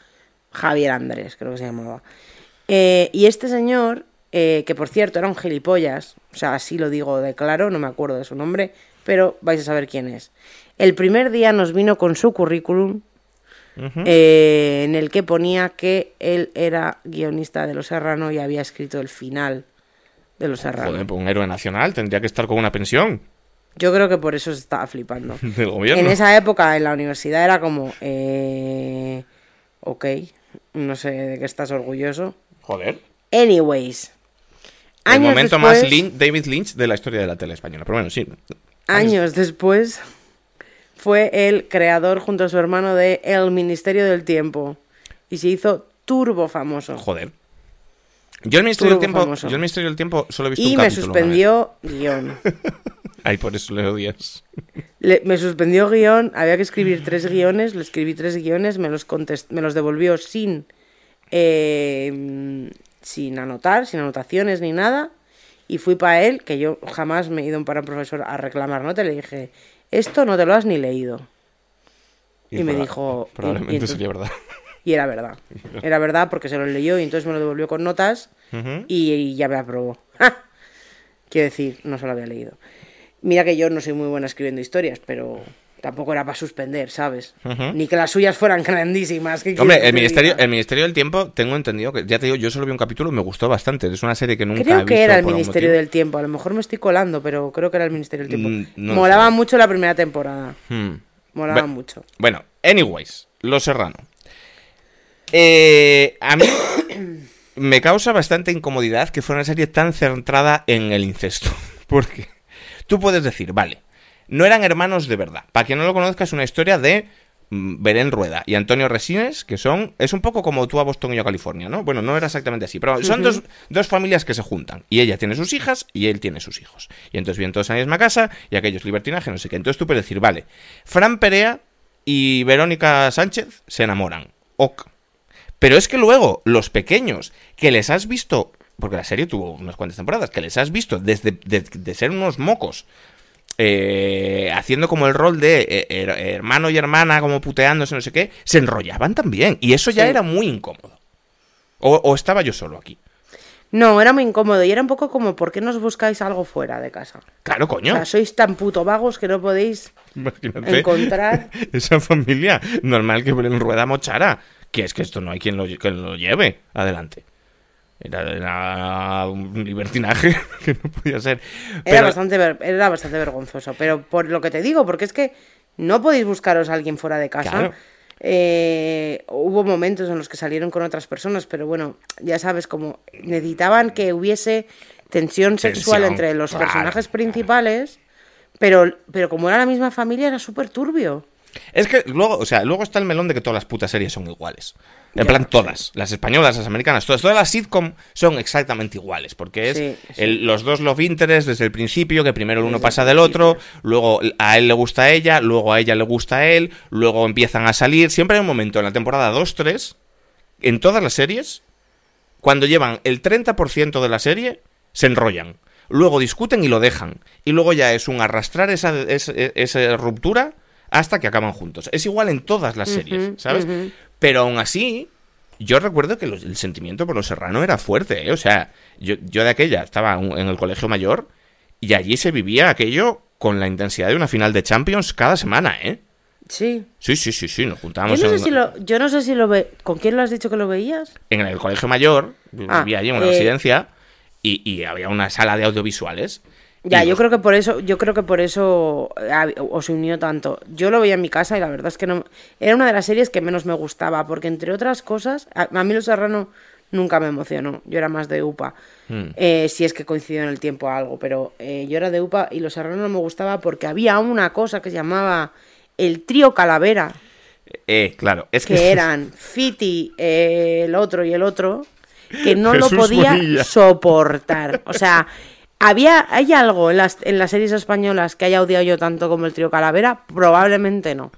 Javier Andrés, creo que se llamaba. Eh, y este señor, eh, que por cierto era un gilipollas, o sea, así lo digo de claro, no me acuerdo de su nombre, pero vais a saber quién es. El primer día nos vino con su currículum Eh, en el que ponía que él era guionista de Los Serrano y había escrito el final de Los Serrano. Joder, pues un héroe nacional tendría que estar con una pensión Yo creo que por eso se estaba flipando. del gobierno. En esa época en la universidad era como, eh, ok, no sé de qué estás orgulloso. Joder. Anyways, El momento después, más David Lynch de la historia de la tele española. Pero bueno, sí. años después, fue el creador junto a su hermano de El Ministerio del Tiempo y se hizo turbo famoso. Joder. Yo el Ministerio del Tiempo, famoso. yo el Ministerio del Tiempo solo he visto Y un me capítulo. una vez. suspendió guion. Ay, por eso le odias. Le- me suspendió guion, había que escribir tres guiones, le escribí tres guiones, me los, contest- me los devolvió sin, eh, sin anotar, sin anotaciones ni nada, y fui para él, que yo jamás me he ido para un profesor a reclamar nota, le dije, esto no te lo has ni leído. Y me dijo- Probablemente y entonces- sería verdad. Y era verdad, era verdad porque se lo leyó y entonces me lo devolvió con notas y ya me aprobó. Quiero decir, no se lo había leído. Mira que yo no soy muy buena escribiendo historias, pero tampoco era para suspender, ¿sabes? Ni que las suyas fueran grandísimas. ¿qué Hombre, el te ministerio, diga? el ministerio del Tiempo, tengo entendido que, ya te digo, yo solo vi un capítulo y me gustó bastante. Es una serie que nunca he Creo visto que era el Ministerio del Tiempo. A lo mejor me estoy colando, pero creo que era el Ministerio del Tiempo. Mm, no lo Molaba mucho la primera temporada. Hmm. Molaba mucho. Bueno, anyways, Los Serrano. Eh, a mí me causa bastante incomodidad que fuera una serie tan centrada en el incesto. Porque tú puedes decir, vale, no eran hermanos de verdad. Para quien no lo conozca, es una historia de mm, Belén Rueda y Antonio Resines, que son. Es un poco como tú a Boston y yo a California, ¿no? Bueno, no era exactamente así, pero son dos, dos familias que se juntan. Y ella tiene sus hijas y él tiene sus hijos. Y entonces viven todos en la misma casa y aquellos libertinaje, no sé qué. Entonces tú puedes decir, vale, Fran Perea y Verónica Sánchez se enamoran. Ok. Pero es que luego, los pequeños, que les has visto, porque la serie tuvo unas cuantas temporadas, que les has visto desde de, de ser unos mocos, eh, haciendo como el rol de eh, her- hermano y hermana, como puteándose, no sé qué, se enrollaban también. Y eso ya Sí. era muy incómodo. O, o estaba yo solo aquí. No, era muy incómodo y era un poco como, ¿por qué nos buscáis algo fuera de casa? Claro, O coño. sea, sois tan puto vagos que no podéis Imagínate encontrar. esa familia. Normal que Belén Rueda mochara. Que es que esto no hay quien lo, quien lo lleve adelante. Era, era un libertinaje que no podía ser. Era, bastante ver- era bastante vergonzoso. Pero por lo que te digo, porque es que no podéis buscaros a alguien fuera de casa. Claro. Eh, hubo momentos en los que salieron con otras personas, pero bueno, ya sabes, como necesitaban que hubiese tensión sexual Tensión, entre los claro, personajes principales, pero, pero como era la misma familia, era súper turbio. Es que luego, o sea, luego está el melón de que todas las putas series son iguales. En Ya, plan, todas. Las españolas, las americanas, todas. Todas las sitcom son exactamente iguales. Porque es Sí, sí. el- los dos love interest desde el principio, que primero el uno pasa el del otro, luego a él le gusta a ella, luego a ella le gusta a él, luego empiezan a salir. Siempre hay un momento en la temporada 2-3, en todas las series, cuando llevan el 30% de la serie, se enrollan. Luego discuten y lo dejan. Y luego ya es un arrastrar esa, esa, esa ruptura hasta que acaban juntos. Es igual en todas las series, ¿sabes? Pero aún así, yo recuerdo que los- el sentimiento por los Serrano era fuerte, ¿eh? O sea, yo, yo de aquella estaba en el colegio mayor y allí se vivía aquello con la intensidad de una final de Champions cada semana, ¿eh? Sí. Sí, sí, sí, sí, nos Yo juntábamos no, sé en, si lo, yo no sé si lo ve. ¿Con quién lo has dicho que lo veías? en el colegio mayor, Ah, vivía allí en una eh, residencia y, y había una sala de audiovisuales. Ya, yo creo que por eso, yo creo que por eso hab- os unió tanto. Yo lo veía en mi casa y la verdad es que no era una de las series que menos me gustaba, porque entre otras cosas, a, a mí Los Serrano nunca me emocionó. Yo era más de UPA. Hmm. Eh, si es que coincidió en el tiempo algo, pero eh, yo era de UPA y Los Serrano no me gustaba porque había una cosa que se llamaba el trío Calavera, Eh, claro, es que... que eran Fiti, eh, el otro y el otro, que no Jesús lo podía Bonilla. soportar. O sea, había, ¿hay algo en las, en las series españolas que haya odiado yo tanto como el trío Calavera? Probablemente no.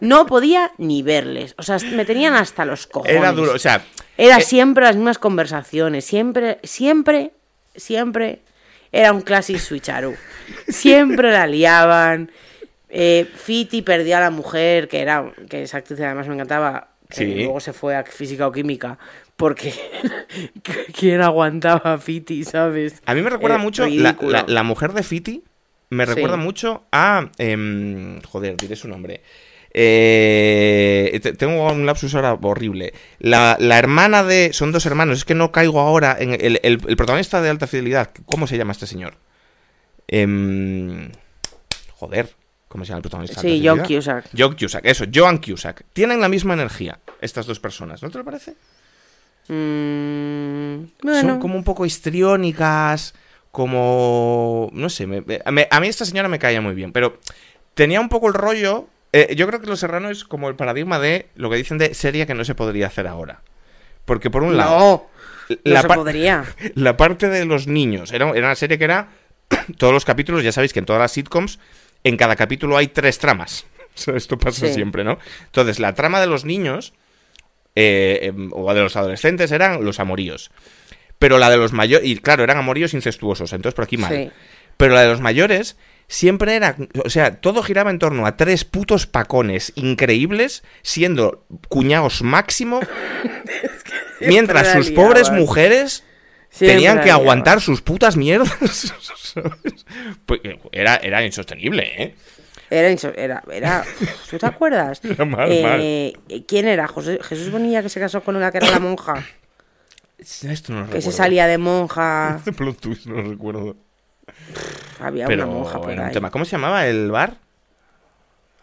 No podía ni verles. O sea, me tenían hasta los cojones. Era duro, o sea... Era eh, siempre las mismas conversaciones, siempre, siempre, siempre era un classic switcharu. Siempre la liaban. Eh, Fiti perdía a la mujer, que era, que esa actriz además me encantaba. eh, luego se fue a física o química, porque quién aguantaba a Fiti, ¿sabes? A mí me recuerda Eh, mucho, la, la- la mujer de Fiti, me Sí. recuerda mucho a... em, joder, diré su nombre. Eh, te- tengo un lapsus ahora horrible. La, la hermana de... Son dos hermanos, es que no caigo ahora en el, el- el protagonista de Alta Fidelidad. ¿Cómo se llama este señor? Em, joder, ¿cómo se llama el protagonista? Sí, John? Cusack. John Cusack, eso, Joan Cusack. Tienen la misma energía, estas dos personas, ¿no te lo parece? Mm, bueno, Son como un poco histriónicas, como... No sé, me- me- a mí- esta señora me caía muy bien, pero tenía un poco el rollo... eh, yo creo que Los Serrano es como el paradigma de lo que dicen de serie que no se podría hacer ahora. Porque por un lado, no, no la, se podría. la parte de los niños, era, era una serie que era... todos los capítulos, ya sabéis que en todas las sitcoms, en cada capítulo hay tres tramas. Esto pasa Sí. siempre, ¿no? Entonces, la trama de los niños eh, em, o de los adolescentes eran los amoríos. Pero la de los mayores, y claro, eran amoríos incestuosos, entonces por aquí mal. Sí. Pero la de los mayores siempre era, o sea, todo giraba en torno a tres putos pacones increíbles, siendo cuñados máximo, mientras sus pobres mujeres Siempre tenían que aguantar sus putas mierdas. Pues, era, era insostenible, ¿eh? Era, era, era, ¿tú te acuerdas? Era mal, Eh, ¿Quién era? José- Jesús Bonilla que se casó con una que era la monja, Esto no lo que se salía de monja. Este plot twist no lo recuerdo. Había Pero una monja por era un ahí. tema. ¿Cómo se llamaba el bar?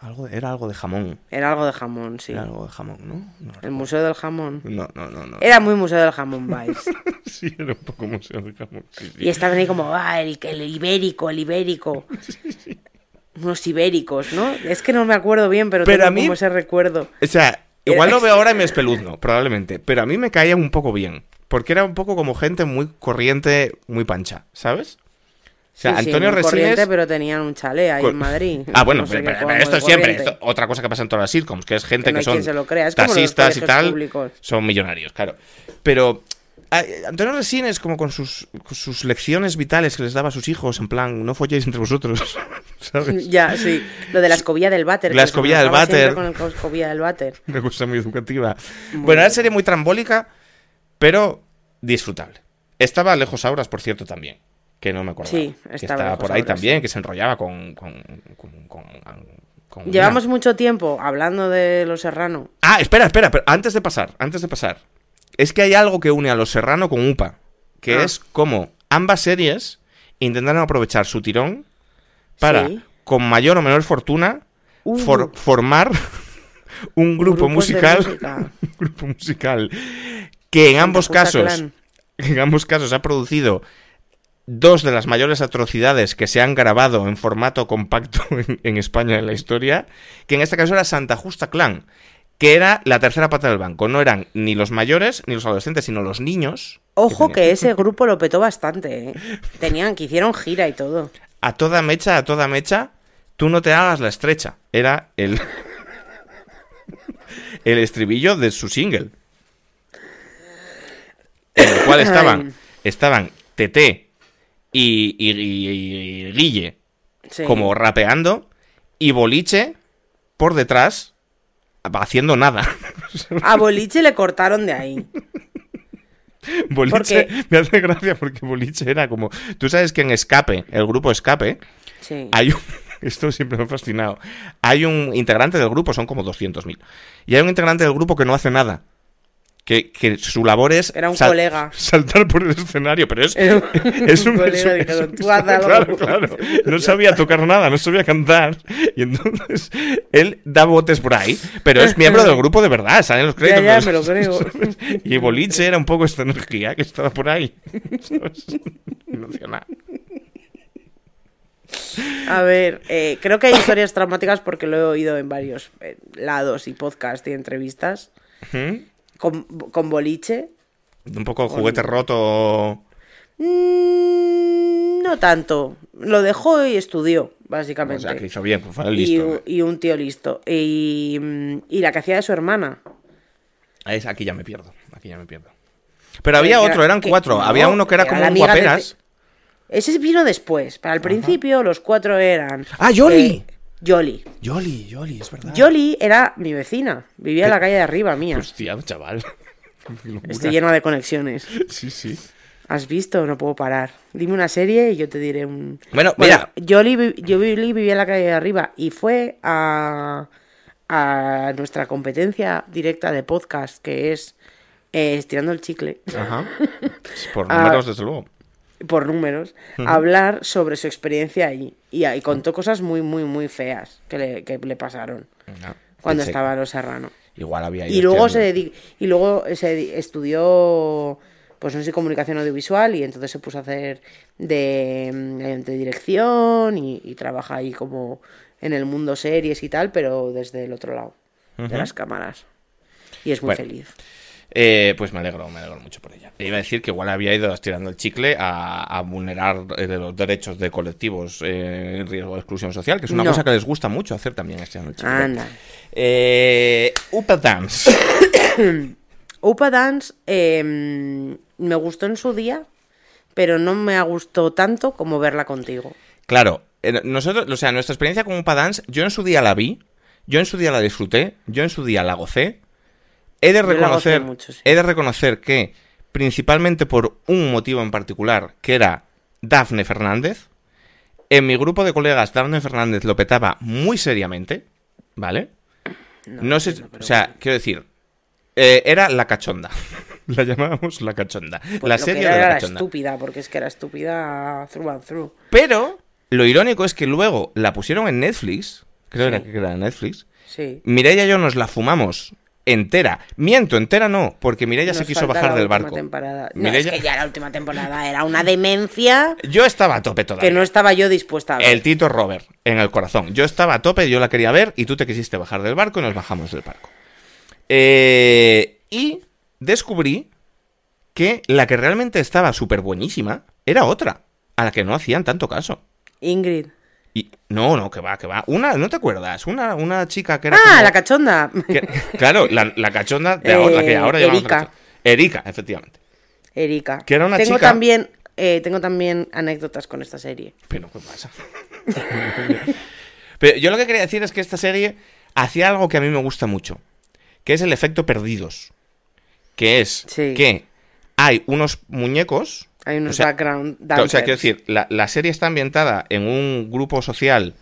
Algo de- era algo de jamón. Era algo de jamón, sí. Era algo de jamón, ¿no? El museo del jamón. no, no, no. no. Era muy museo del jamón, vibes. Sí, era un poco museo de jamón. sí, sí. Y estaban ahí como, ah, el, el ibérico, el ibérico. Unos ibéricos, ¿no? Es que no me acuerdo bien, pero, Pero tengo a mí- como ese recuerdo. O sea, igual lo veo ahora y me espeluzno, probablemente. Pero a mí me caía un poco bien. Porque era un poco como gente muy corriente, muy pancha, ¿sabes? O sea, Sí, sí, Antonio corriente, Resines. pero tenían un chalet ahí en Madrid. Ah, bueno, No sé pero, esto es siempre. corriente. esto- otra cosa que pasa en todas las sitcoms, que es gente Que no que hay son se lo crea, es como los taxistas y tal. públicos. Son millonarios, claro. Pero Antonio Resines, como con sus, con sus lecciones vitales que les daba a sus hijos, en plan, no folléis entre vosotros, ¿sabes? Ya, sí. Lo de la escobilla del váter. La que escobilla del váter. Con la escobilla del váter. Una cosa muy educativa. Muy bueno, era serie muy trambólica, pero disfrutable. Estaba Lejos Auras, por cierto, también. Que no me acuerdo. Sí, que estaba estaba Lejos por ahí Auras. también, que se enrollaba con. con, con, Llevamos mucho tiempo hablando de Los Serrano. Ah, espera, espera, pero antes de pasar, antes de pasar. Es que hay algo que une a Los Serrano con UPA. Que Ah. es como ambas series intentaron aprovechar su tirón para, Sí. con mayor o menor fortuna, Uh. for- formar un grupo Grupos musical. un grupo musical que en ambos casos Clan. en ambos casos ha producido dos de las mayores atrocidades que se han grabado en formato compacto en, en España en la historia, que en este caso era Santa Justa Clan, que era la tercera pata del banco. No eran ni los mayores ni los adolescentes, sino los niños. Ojo que ese grupo lo petó bastante, ¿eh? Tenían, que hicieron gira y todo. A toda mecha, a toda mecha, tú no te hagas la estrecha. Era el... el estribillo de su single. en el cual estaban, estaban TT y, y- y- y Guille Sí. como rapeando y Boliche por detrás haciendo nada. A Boliche le cortaron de ahí. Boliche Porque- me hace gracia porque Boliche era como. Tú sabes que en Escape, el grupo Escape, Sí. hay un. Esto siempre me ha fascinado. Hay un integrante del grupo, son como 200.000. Y hay un integrante del grupo que no hace nada. Que, que su labor es. Era un colega. Saltar por el escenario, pero es. Era un- es un un. colega, es un- dijeron, es "Tú un- haz algo". Claro, claro. No sabía tocar nada, no sabía cantar. Y entonces él da botes por ahí, pero es miembro del grupo de verdad, salen los créditos. ya, de me lo creo. Y Boliche era un poco esta energía que estaba por ahí. ¿sabes? Emocional. A ver, eh, creo que hay historias traumáticas porque lo he oído en varios eh, lados y podcast y entrevistas. Ujú. Con, con Boliche. Un poco juguete roto. Mm, no tanto. Lo dejó y estudió, O básicamente. sea, que hizo bien, pues fue y, listo. un- y un tío listo. Y, mm, y la que hacía de su hermana. Ahí- Aquí ya me pierdo, aquí ya me pierdo. Pero había otro, era- eran que- cuatro. no, había uno que era era como un guaperas. Ese vino después. Para el principio, los cuatro eran. ¡Ah, eh, Yoli. Yoli, Yoli, es verdad. Yoli era mi vecina. Vivía en la calle de arriba mía. Hostia, chaval. Estoy llena de conexiones. Sí, sí. ¿Has visto? No puedo parar. Dime una serie y yo te diré un... Bueno, mira. Yoli, vi- Yoli vivía en la calle de arriba y fue a, a nuestra competencia directa de podcast, que es eh, Estirando el Chicle, Ajá. Por números, desde luego. Por números, hablar sobre su experiencia allí. Y, y contó cosas muy, muy, muy feas que le, que le pasaron No, cuando pensé estaba en Los Serrano. Igual había Y ido luego, se y luego se di- estudió, pues no sé, comunicación audiovisual y entonces se puso a hacer de, mm, de dirección y, y trabaja ahí como en el mundo series y tal, pero desde el otro lado de las cámaras. Y es muy Bueno. feliz. Eh, pues me alegro, me alegro mucho por ella. Iba a decir que igual había ido estirando el chicle a, a vulnerar eh, los derechos de colectivos eh, en riesgo de exclusión social, que es una No. cosa que les gusta mucho hacer también estirando el chicle. Anda. Upa Dance. Upa Dance eh, me gustó en su día, pero no me ha gustado tanto como verla contigo. Claro, nosotros, o sea, nuestra experiencia con Upa Dance, yo en su día la vi, yo en su día la disfruté, yo en su día la gocé. He de reconocer, mucho, sí. he de reconocer que principalmente por un motivo en particular, que era Dafne Fernández. En mi grupo de colegas, Dafne Fernández lo petaba muy seriamente, ¿vale? No, sé, o sea, bueno. quiero decir, eh, era la cachonda. la llamábamos la cachonda. Pues la serie era, de la era cachonda. estúpida, porque es que era estúpida through and through. Pero lo irónico es que luego la pusieron en Netflix, creo Sí. que era Netflix. Sí. Mireia y yo nos la fumamos entera. Miento, entera no, porque Mireia se quiso bajar del barco. temporada. No, Mireia- es que ya la última temporada era una demencia Yo estaba a tope todavía. que no estaba yo dispuesta a ver. El Tito Robert en el corazón. Yo estaba a tope, yo la quería ver y tú te quisiste bajar del barco y nos bajamos del barco. Eh, y descubrí que la que realmente estaba súper buenísima era otra, a la que no hacían tanto caso. Ingrid. Y no, no, que va, que va. Una, ¿no te acuerdas? Una, una chica que era. Ah, como- la cachonda. que- claro, la, la cachonda de Eh, ahora, la que ahora llamamos Erika. Erika, efectivamente. Erika. Que era una tengo chica- También, eh, tengo también anécdotas con esta serie. Pero, ¿qué pasa? Pero yo lo que quería decir es que esta serie hacía algo que a mí me gusta mucho, que es el efecto perdidos. Que es Sí. que hay unos muñecos. Hay unos o sea, background claro, O sea, quiero dancers. decir, la, la serie está ambientada en un grupo social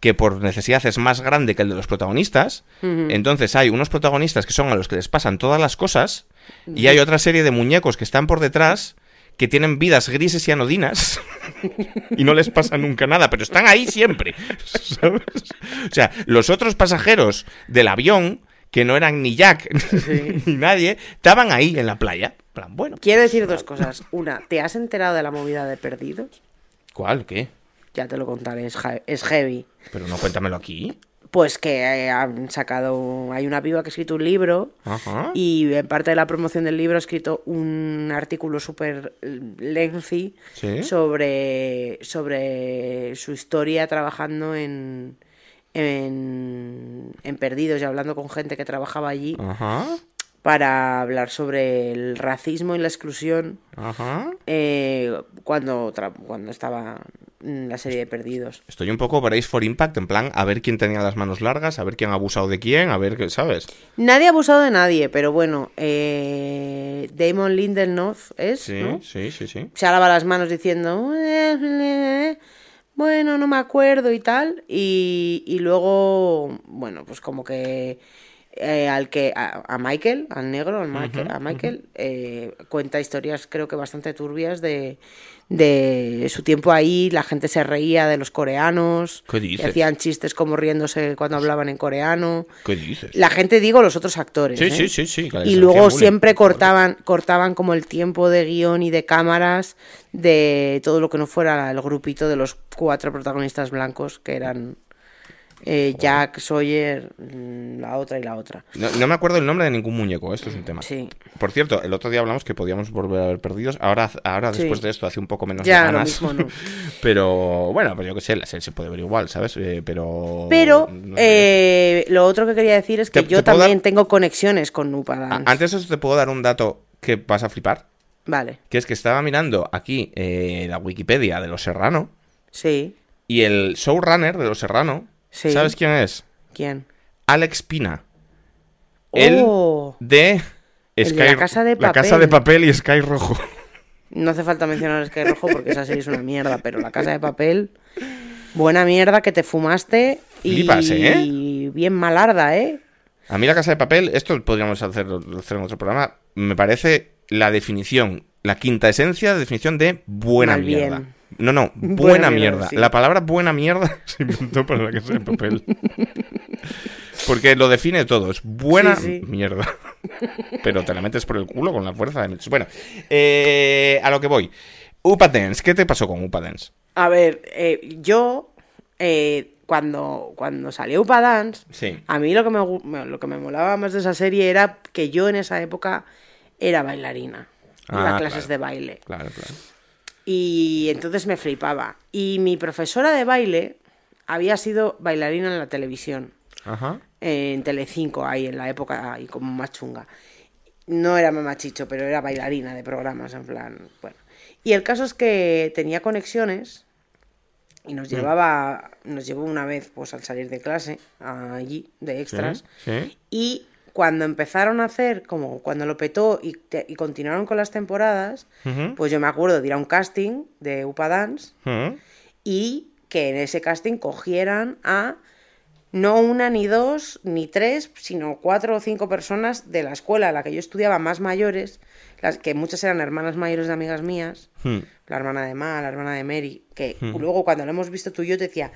que por necesidad es más grande que el de los protagonistas. Entonces hay unos protagonistas que son a los que les pasan todas las cosas y hay otra serie de muñecos que están por detrás que tienen vidas grises y anodinas y no les pasa nunca nada, pero están ahí siempre. ¿sabes? O sea, los otros pasajeros del avión, que no eran ni Jack ni nadie, estaban ahí en la playa. Plan, Bueno, Quiero decir dos cosas. Una, ¿te has enterado de la movida de perdidos? ¿cuál? ¿Qué? Ya te lo contaré, es, es heavy. Pero no cuéntamelo aquí. Pues que eh, han sacado. Hay una piba que ha escrito un libro. Ajá. Y en parte de la promoción del libro ha escrito un artículo súper lengthy Sí. sobre, sobre su historia trabajando en, en, en Perdidos y hablando con gente que trabajaba allí. Ajá. para hablar sobre el racismo y la exclusión Ajá. eh, cuando, cuando estaba en la serie de Perdidos. Estoy un poco Brace for Impact, en plan, a ver quién tenía las manos largas, a ver quién ha abusado de quién, a ver qué, ¿sabes? Nadie ha abusado de nadie, pero bueno, eh, Damon Lindelof es, Sí, ¿no? sí, sí, sí. se lava las manos diciendo, "Eh, eh, bueno, no me acuerdo y tal. Y, y luego, bueno, pues como que eh, al que a, a Michael, al negro, al Michael, a Michael, eh, cuenta historias creo que bastante turbias de, de su tiempo ahí. La gente se reía de los coreanos. ¿Qué y dices? hacían chistes como riéndose cuando hablaban en coreano. ¿Qué dices? La gente, digo, los otros actores. Sí, ¿eh? sí, sí, sí, Y luego siempre cortaban, cortaban como el tiempo de guion y de cámaras de todo lo que no fuera el grupito de los cuatro protagonistas blancos que eran eh, Jack, Sawyer, mm, la otra y la otra. No, no me acuerdo el nombre de ningún muñeco, esto es un tema. Sí. Por cierto, el otro día hablamos que podíamos volver a ver perdidos. Ahora, ahora Sí. después de esto, hace un poco menos Ya, de lo ganas. mismo, ¿no? Pero bueno, pues yo qué sé, la serie se puede ver igual, ¿sabes? Eh, pero. Pero no sé. eh, lo otro que quería decir es que ¿Te- yo te también dar- tengo conexiones con Nupa. Antes de eso te puedo dar un dato que vas a flipar. Vale, Que es que estaba mirando aquí la Wikipedia de Los Serrano. sí. Y el showrunner de Los Serrano. Sí. ¿Sabes quién es? ¿Quién? Alex Pina. Él Oh, de. El de La Casa de La Casa Papel. de Papel y Sky Rojo. no hace falta mencionar Sky Rojo porque esa serie es una mierda, pero La Casa de Papel, buena mierda que te fumaste y Flipas, ¿eh? bien malarda, ¿eh? A mí la casa de papel, esto podríamos hacer, hacer en otro programa, me parece la definición, la quinta esencia de definición de buena Mal bien. No, no, buena, Buena mierda. mierda, sí. La palabra buena mierda se inventó para la casa de papel. Porque lo define todo, es buena Sí, sí. mierda. Pero te la metes por el culo con la fuerza de... Bueno, eh, a lo que voy. Upa Dance, ¿qué te pasó con Upa Dance? A ver, eh, yo eh, cuando, cuando salió Upa Dance, Sí. a mí lo que me, lo que me molaba más de esa serie era que yo en esa época era bailarina. Iba Ah, a clases claro. de baile. Claro, claro. Y entonces me flipaba. Y mi profesora de baile había sido bailarina en la televisión. Ajá. en Telecinco, ahí en la época ahí como más chunga. No era mamachicho, pero era bailarina de programas, en plan, bueno. Y el caso es que tenía conexiones y Mm. nos llevaba, nos llevó una vez pues al salir de clase, allí, de extras, Sí. y cuando empezaron a hacer, como cuando lo petó y, te- y continuaron con las temporadas, pues yo me acuerdo de ir a un casting de Upa Dance y que en ese casting cogieran a no una ni dos ni tres, sino cuatro o cinco personas de la escuela a la que yo estudiaba más mayores, las que muchas eran hermanas mayores de amigas mías, Hmm. la hermana de Ma, la hermana de Mary, que luego cuando lo hemos visto tú y yo te decía,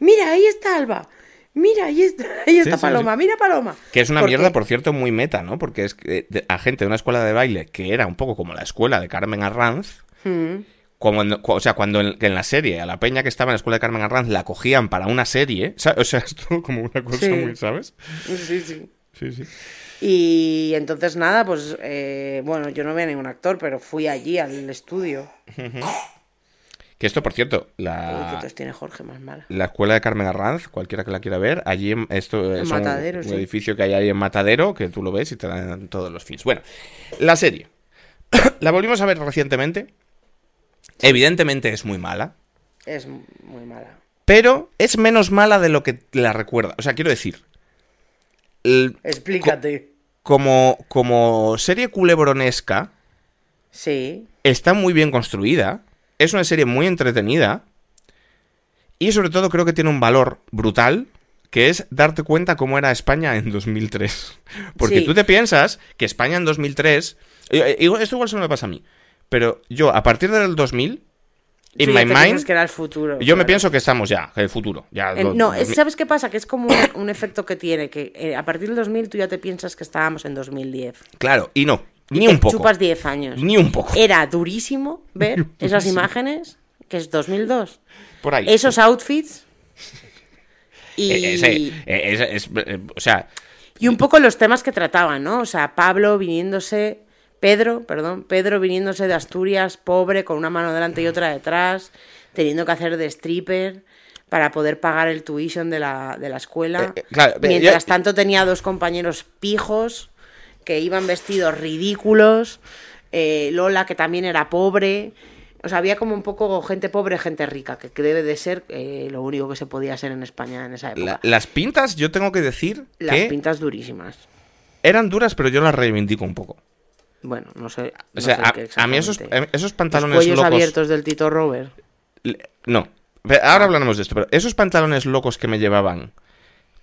mira, ahí está Alba, mira, ahí está, ahí está sí, Paloma, sí. mira Paloma. Que es una Porque- mierda, por cierto, muy meta, ¿no? Porque es que de- a gente de una escuela de baile que era un poco como la escuela de Carmen Arranz, Mm, cuando, o sea, cuando en, la serie a la peña que estaba en la escuela de Carmen Arranz la cogían para una serie, o sea, es todo como una cosa muy, ¿sabes? sí, sí. Sí, sí. Y entonces nada, pues eh, bueno, yo no veía ningún actor, pero fui allí al estudio. Que esto, por cierto, Uy, ¿Qué la, tos tiene Jorge más mala? la escuela de Carmen Arranz, cualquiera que la quiera ver, allí en- esto es un, Matadero, un sí. edificio que hay ahí en Matadero, que tú lo ves y te dan todos los feeds. Bueno, la serie. la volvimos a ver recientemente. Evidentemente es muy mala. Es muy mala. Pero es menos mala de lo que la recuerda. O sea, quiero decir. el- Explícate. como, como serie culebronesca, Sí. está muy bien construida. Es una serie muy entretenida. Y sobre todo creo que tiene un valor brutal. Que es darte cuenta cómo era España en 2003. Porque Sí. tú te piensas que España en 2003. eh, eh, igual- Esto igual se me pasa a mí. Pero yo, a partir del 2000, in my mind, que era el futuro. yo me pienso que estamos ya, el futuro. Ya, Eh, lo- no, ¿sabes qué pasa? Que es como un, un efecto que tiene, que eh, a partir del 2000 tú ya te piensas que estábamos en 2010. Claro, y no, Y ni te un poco. chupas 10 años. Ni un poco. Era durísimo ver esas imágenes, que es 2002. Por ahí. Esos outfits. Y, Eh, ese, eh, ese- es- eh, o sea, y un poco los temas que trataban, ¿no? O sea, Pablo viniéndose, Pedro, perdón, Pedro viniéndose de Asturias, pobre, con una mano delante y otra detrás, teniendo que hacer de stripper para poder pagar el tuition de la, de la escuela. Eh, eh, claro, eh, Mientras tanto tenía dos compañeros pijos que iban vestidos ridículos, eh, Lola que también era pobre. O sea, había como un poco gente pobre, gente rica, que debe de ser eh, lo único que se podía hacer en España en esa época. La- las pintas, yo tengo que decir Las que pintas durísimas. eran duras, pero yo las reivindico un poco. Bueno, no sé. O sea, sé a, mí esos, esos Los pantalones cuellos locos... abiertos del Tito Robert. Le- No. Ahora hablaremos de esto, pero esos pantalones locos que me llevaban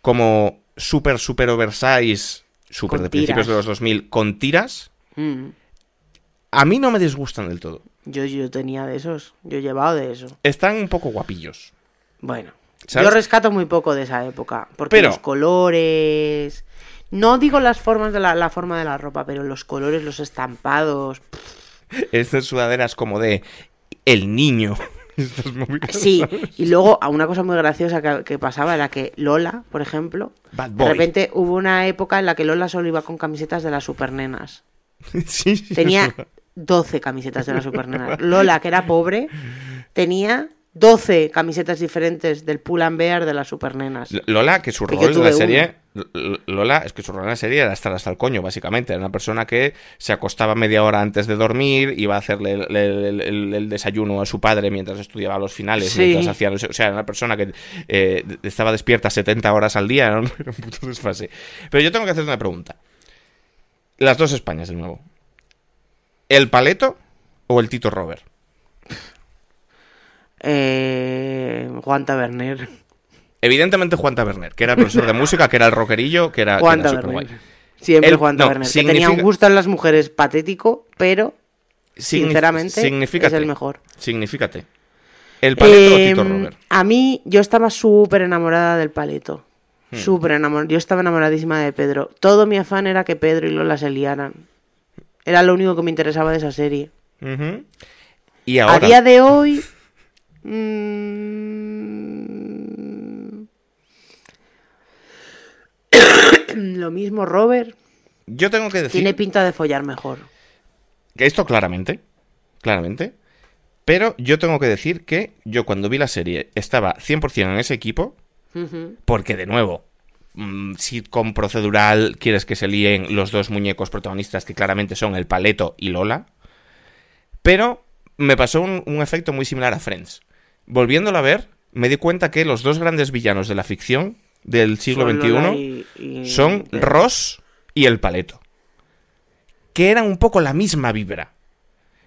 como super, super oversize, super Con de principios de los 2000, con tiras, Mm. a mí no me disgustan del todo. Yo, yo tenía de esos. Yo he llevado de eso. Están un poco guapillos. Bueno. ¿Sabes? Yo rescato muy poco de esa época. Porque Pero- los colores. No digo las formas de la, la forma de la ropa, pero los colores, los estampados. Estas sudaderas como de el niño. Estas movidas, Sí, ¿sabes? y luego a una cosa muy graciosa que, que pasaba era que Lola, por ejemplo, de repente hubo una época en la que Lola solo iba con camisetas de las supernenas. Sí, sí, Tenía es verdad. 12 camisetas de las supernenas. Lola, que era pobre, tenía 12 camisetas diferentes del Pull and Bear de las supernenas. Lola, que su Que rol en la serie. Lola, es que su rol en la serie era estar hasta el coño, básicamente. Era una persona que se acostaba media hora antes de dormir, iba a hacerle el, el- el- el desayuno a su padre mientras estudiaba los finales, Sí. mientras hacía. O sea, era una persona que eh, estaba despierta 70 horas al día, era un, era un puto desfase. Pero yo tengo que hacerte una pregunta. Las dos Españas, de nuevo. ¿El Paleto o el Tito Robert? Eh, Juan Taberner. Evidentemente Juan Taberner, que era el profesor de música, que era el rockerillo, que era, que Juan era Taberner. superguay. Siempre El- Juan no, Taberner. Que tenía un significa- gusto en las mujeres patético, pero Signif- sinceramente es el mejor. Signifícate. ¿El paleto o Eh, Tito Robert? A mí, yo estaba súper enamorada del paleto. Hmm. Súper enamorada. Yo estaba enamoradísima de Pedro. Todo mi afán era que Pedro y Lola se liaran. Era lo único que me interesaba de esa serie. Y ahora. A día de hoy. Mm, lo mismo, Robert. Yo tengo que decir Tiene pinta de follar mejor. que esto claramente. Claramente. Pero yo tengo que decir que yo cuando vi la serie estaba 100% en ese equipo. Porque de nuevo. mm, Sitcom procedural, quieres que se líen los dos muñecos protagonistas que claramente son el Paleto y Lola. Pero me pasó un, un efecto muy similar a Friends. Volviéndolo a ver, me di cuenta que los dos grandes villanos de la ficción del siglo Son XXI Lola y- y son. Ross y el Paleto. Que eran un poco la misma vibra.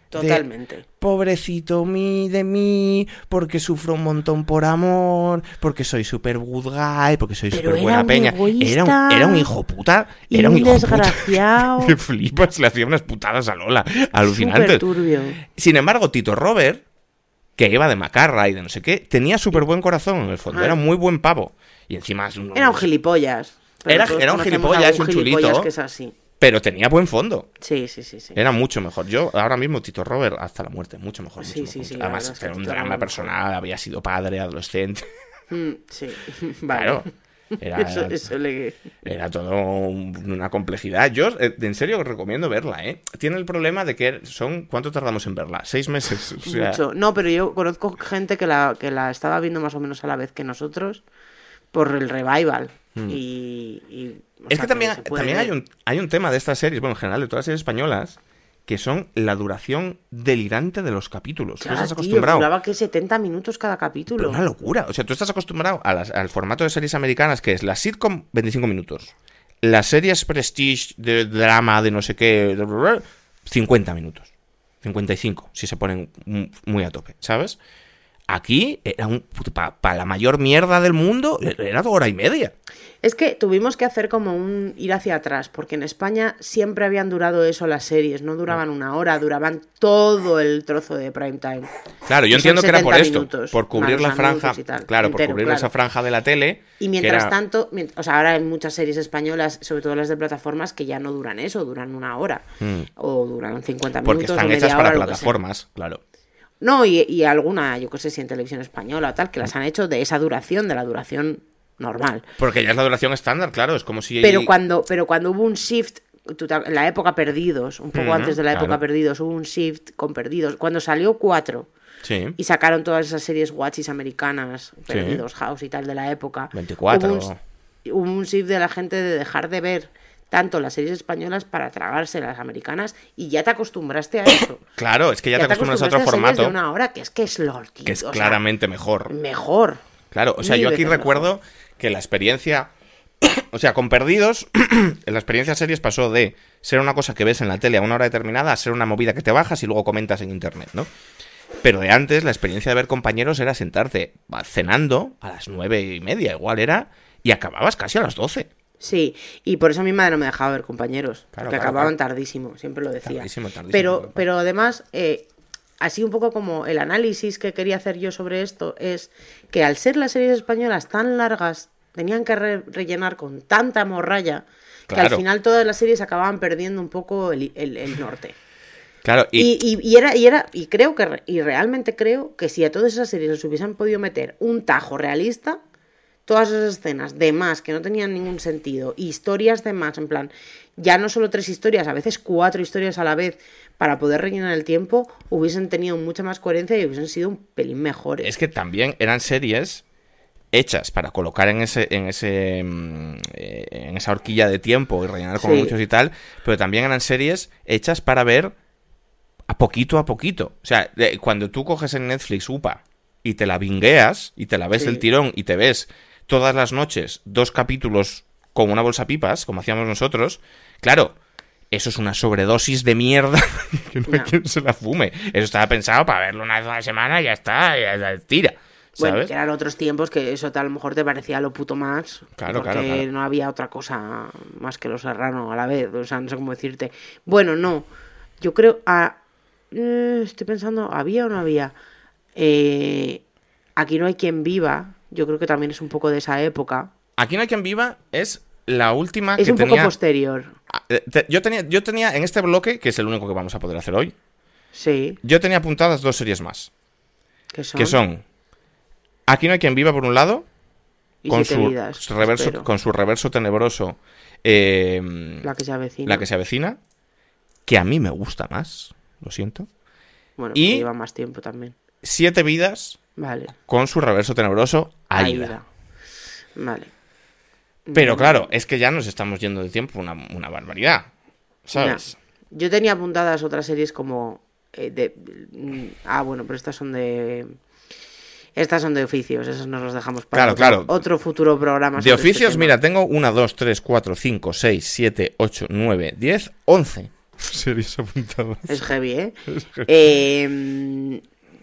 Totalmente. Pobrecito mí de mí, porque sufro un montón por amor, porque soy super good guy, porque soy era buena peña. Era un, egoísta. era un hijo puta. Era un hijo desgraciado. puta. Que flipas, le hacía unas putadas a Lola. Alucinante. Súper. Sin embargo, Tito Robert, que iba de macarra y de no sé qué, tenía súper buen corazón en el fondo. Ah. Era muy buen pavo. Y encima es un- Era un gilipollas. Era- era un gilipollas un chulito. que es así. Pero tenía buen fondo. Sí, sí, sí. sí. Era mucho mejor. Yo ahora mismo Tito Robert hasta la muerte, mucho mejor. mucho Sí, mejor. sí, sí, Además, era un drama personal, había sido padre, adolescente. Mm, sí. Vale. Claro. Era, Eso, eso le... era todo un- una complejidad. Yo, eh, en serio, os recomiendo verla, ¿eh? Tiene el problema de que son... ¿Cuánto tardamos en verla? ¿Seis meses? O sea, Mucho. No, pero yo conozco gente que la, que la estaba viendo más o menos a la vez que nosotros por el revival. Y, y, Hmm. Es que también, también hay, un, hay un tema de estas series, bueno, en general de todas las series españolas, que son la duración delirante de los capítulos. Tú Claro, estás tío, acostumbrado... duraba que 70 minutos cada Pero capítulo. una locura. O sea, tú estás acostumbrado a las- al formato de series americanas que es la sitcom 25 minutos. Las series prestige de drama de no sé qué 50 minutos. 55, si se ponen mu- muy a tope, ¿sabes? Aquí era un para la mayor mierda del mundo era hora y media. Es que tuvimos que hacer como un ir hacia atrás, porque en España siempre habían durado eso las series, no duraban una hora, duraban todo el trozo de prime time. Claro, yo entiendo que era por 70 esto, minutos, por cubrir la franja, tal, claro, por cubrir claro. esa franja de la tele. Y mientras era- tanto, o sea, ahora hay muchas series españolas, sobre todo las de plataformas, que ya no duran eso, duran una hora. O duran 50 Mm. porque minutos. están o media hechas para hora, plataformas, claro. No, y, y alguna, yo que sé, si en televisión española o tal, que las han hecho de esa duración, de la duración normal. Porque ya es la duración estándar, claro, es como si Pero cuando, pero cuando hubo un shift, en la época Perdidos, un poco antes de la época claro. Perdidos, hubo un shift con Perdidos. Cuando salió 4 Sí. y sacaron todas esas series watchis americanas, Perdidos, House y tal de la época. 24. Hubo un, hubo un shift de la gente de dejar de ver tanto las series españolas para tragarse las americanas y ya te acostumbraste a eso. Claro, es que ya, te acostumbras a otro formato. de una hora que es que es lo que es sea, claramente mejor. mejor. Claro, o sea, Mil yo aquí recuerdo que la experiencia, o sea, con Perdidos, la experiencia series pasó de ser una cosa que ves en la tele a una hora determinada a ser una movida que te bajas y luego comentas en internet, ¿no? Pero de antes, la experiencia de ver compañeros era sentarte cenando a las nueve y media, igual era, y acababas casi a las doce. Sí, y por eso mi madre no me dejaba ver compañeros, Claro, porque claro, acababan claro. tardísimo, siempre lo decía. Tardísimo, tardísimo, pero, pero además, eh, así un poco como el análisis que quería hacer yo sobre esto es que al ser las series españolas tan largas, tenían que re- rellenar con tanta morralla que al final todas las series acababan perdiendo un poco el, el- el norte. Claro, y, Y, y- y era, y era, y creo que, y realmente creo que si a todas esas series les hubiesen podido meter un tajo realista, todas esas escenas de más que no tenían ningún sentido, historias de más, en plan, ya no solo tres historias, a veces cuatro historias a la vez, para poder rellenar el tiempo, hubiesen tenido mucha más coherencia y hubiesen sido un pelín mejores. es que también eran series hechas para colocar en ese en ese mm, eh, en esa horquilla de tiempo y rellenar con Sí. anuncios y tal, pero también eran series hechas para ver a poquito a poquito. O sea, cuando tú coges en Netflix UPA y te la vingueas y te la ves Sí. del tirón y te ves todas las noches dos capítulos con una bolsa pipas, como hacíamos nosotros, claro, eso es una sobredosis de mierda que no hay quien se la fume. Eso estaba pensado para verlo una vez a la semana y ya está, ya, tira. Bueno, que eran otros tiempos que eso tal, a lo mejor te parecía lo puto más. Claro, porque claro, claro. no había otra cosa más que los serrano a la vez. O sea, no sé cómo decirte. Bueno, no. Yo creo. ah, eh, estoy pensando, ¿había o no había? Eh, aquí no hay quien viva. Yo creo que también es un poco de esa época. Aquí no hay quien viva es la última Es que un tenía. poco posterior. Ah, eh, Yo tenía, yo tenía en este bloque, que es el único que vamos a poder hacer hoy, Sí. yo tenía apuntadas dos series más. Que son. Que son Aquí no hay quien viva por un lado, y con su, vidas. reverso, espero. con su reverso tenebroso, eh, La que se avecina. la que se avecina, que a mí me gusta más, lo siento. Bueno, y- lleva más tiempo también. Siete vidas Vale. con su reverso tenebroso, Aida. Aida. Vale. Pero claro, es que ya nos estamos yendo de tiempo una, una barbaridad. ¿Sabes? Yo tenía apuntadas otras series como eh, de mm, ah bueno, pero estas son de estas son de oficios, esas nos las dejamos para Claro, otro, claro. otro futuro programa. De este oficios, mira, tengo 1, 2, 3, 4, 5, 6, 7, 8, 9, 10, 11. Series apuntadas. es heavy, ¿eh? Eh, mm,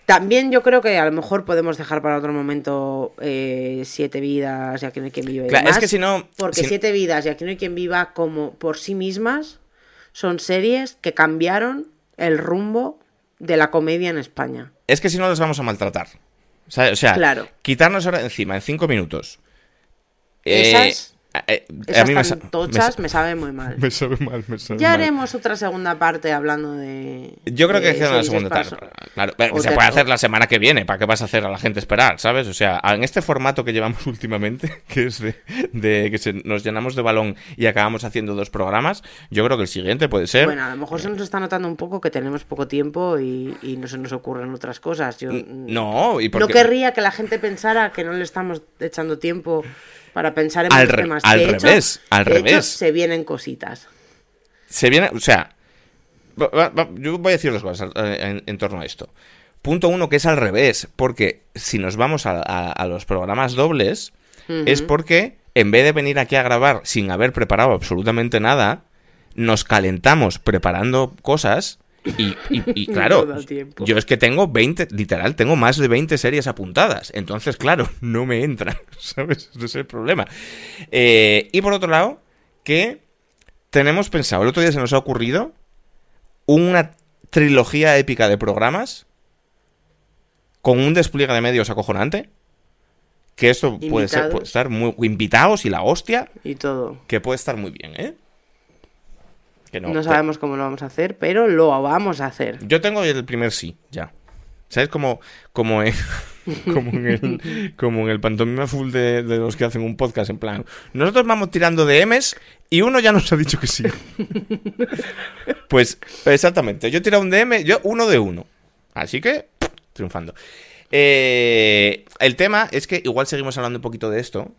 también yo creo que a lo mejor podemos dejar para otro momento eh, Siete Vidas y Aquí no hay quien viva es que si no. Porque si- Siete Vidas y Aquí no hay quien viva como por sí mismas son series que cambiaron el rumbo de la comedia en España. Es que si no, las vamos a maltratar. O sea, o sea, Claro. quitarnos ahora encima en 5 minutos. Eh, Esas- eh, a Esas mí me tan tochas me me, sabe muy mal. me sabe mal, me sabe Ya mal. haremos otra segunda parte hablando de. Yo creo que hacer una segunda tarde. Claro, pero se puede hacer la semana que viene. ¿Para qué vas a hacer a la gente esperar? ¿Sabes? O sea, en este formato que llevamos últimamente, que es de, de que se- nos llenamos de balón y acabamos haciendo dos programas, yo creo que el siguiente puede ser. Bueno, a lo mejor se nos está notando un poco que tenemos poco tiempo y, y no se nos ocurren otras cosas. Yo no, y no porque. querría que la gente pensara que no le estamos echando tiempo para pensar en Al más temas. al De hecho- revés, al de hecho, revés. se vienen cositas. Se viene, o sea, va- va- va- yo voy a decir dos cosas eh, en, en torno a esto. Punto uno, que es al revés, porque si nos vamos a, a- a los programas dobles, es porque en vez de venir aquí a grabar sin haber preparado absolutamente nada, nos calentamos preparando cosas y, y- y, claro, No yo es que tengo 20, literal, tengo más de 20 series apuntadas. Entonces, claro, no me entran, ¿sabes? Ese es el problema. Eh, y por otro lado, que tenemos pensado, el otro día se nos ha ocurrido una trilogía épica de programas con un despliegue de medios acojonante. Que esto puede, ser, puede estar muy invitados y la hostia, Y todo. que puede estar muy bien, ¿eh? Que No, sabemos cómo lo vamos a hacer, pero lo vamos a hacer. Yo tengo el primer sí, ya. ¿Sabes? Como, como, en, como, en el, como en el pantomima full de, de los que hacen un podcast, en plan, nosotros vamos tirando de M's y uno ya nos ha dicho que sí. pues, exactamente, yo he tirado un DM, yo uno de uno. Así que, triunfando. Eh, el tema es que igual seguimos hablando un poquito de esto.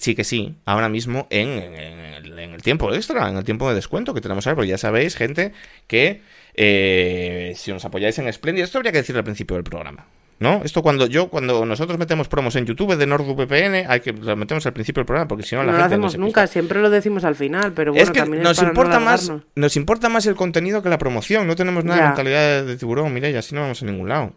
Sí que sí, ahora mismo en, en- en el, en el tiempo extra, en el tiempo de descuento que tenemos ahora, porque ya sabéis, gente, que eh, si nos apoyáis en Splendid, esto habría que decirlo al principio del programa. ¿No? Esto cuando yo, cuando nosotros metemos promos en YouTube de NordVPN, hay que lo metemos al principio del programa, porque si no No la lo gente hacemos se nunca, pista. siempre lo decimos al final, pero bueno, es que también nos es para importa no más, nos importa más el contenido que la promoción. No tenemos nada de Ya. mentalidad de, de tiburón, mira, y así no vamos a ningún lado.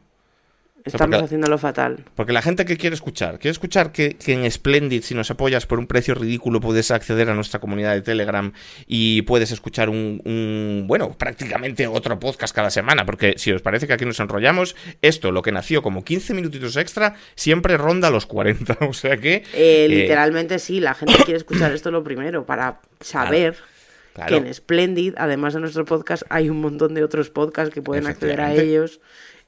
Estamos porque- haciéndolo fatal. Porque la gente que quiere escuchar, quiere escuchar que, que en Splendid, si nos apoyas por un precio ridículo, puedes acceder a nuestra comunidad de Telegram y puedes escuchar un, un- bueno, prácticamente otro podcast cada semana. Porque si os parece que aquí nos enrollamos, esto, lo que nació como 15 minutitos extra, siempre ronda los 40. O sea que. Eh, eh, literalmente sí, la gente quiere escuchar esto lo primero para saber claro. que en Splendid, además de nuestro podcast, hay un montón de otros podcasts que pueden acceder a ellos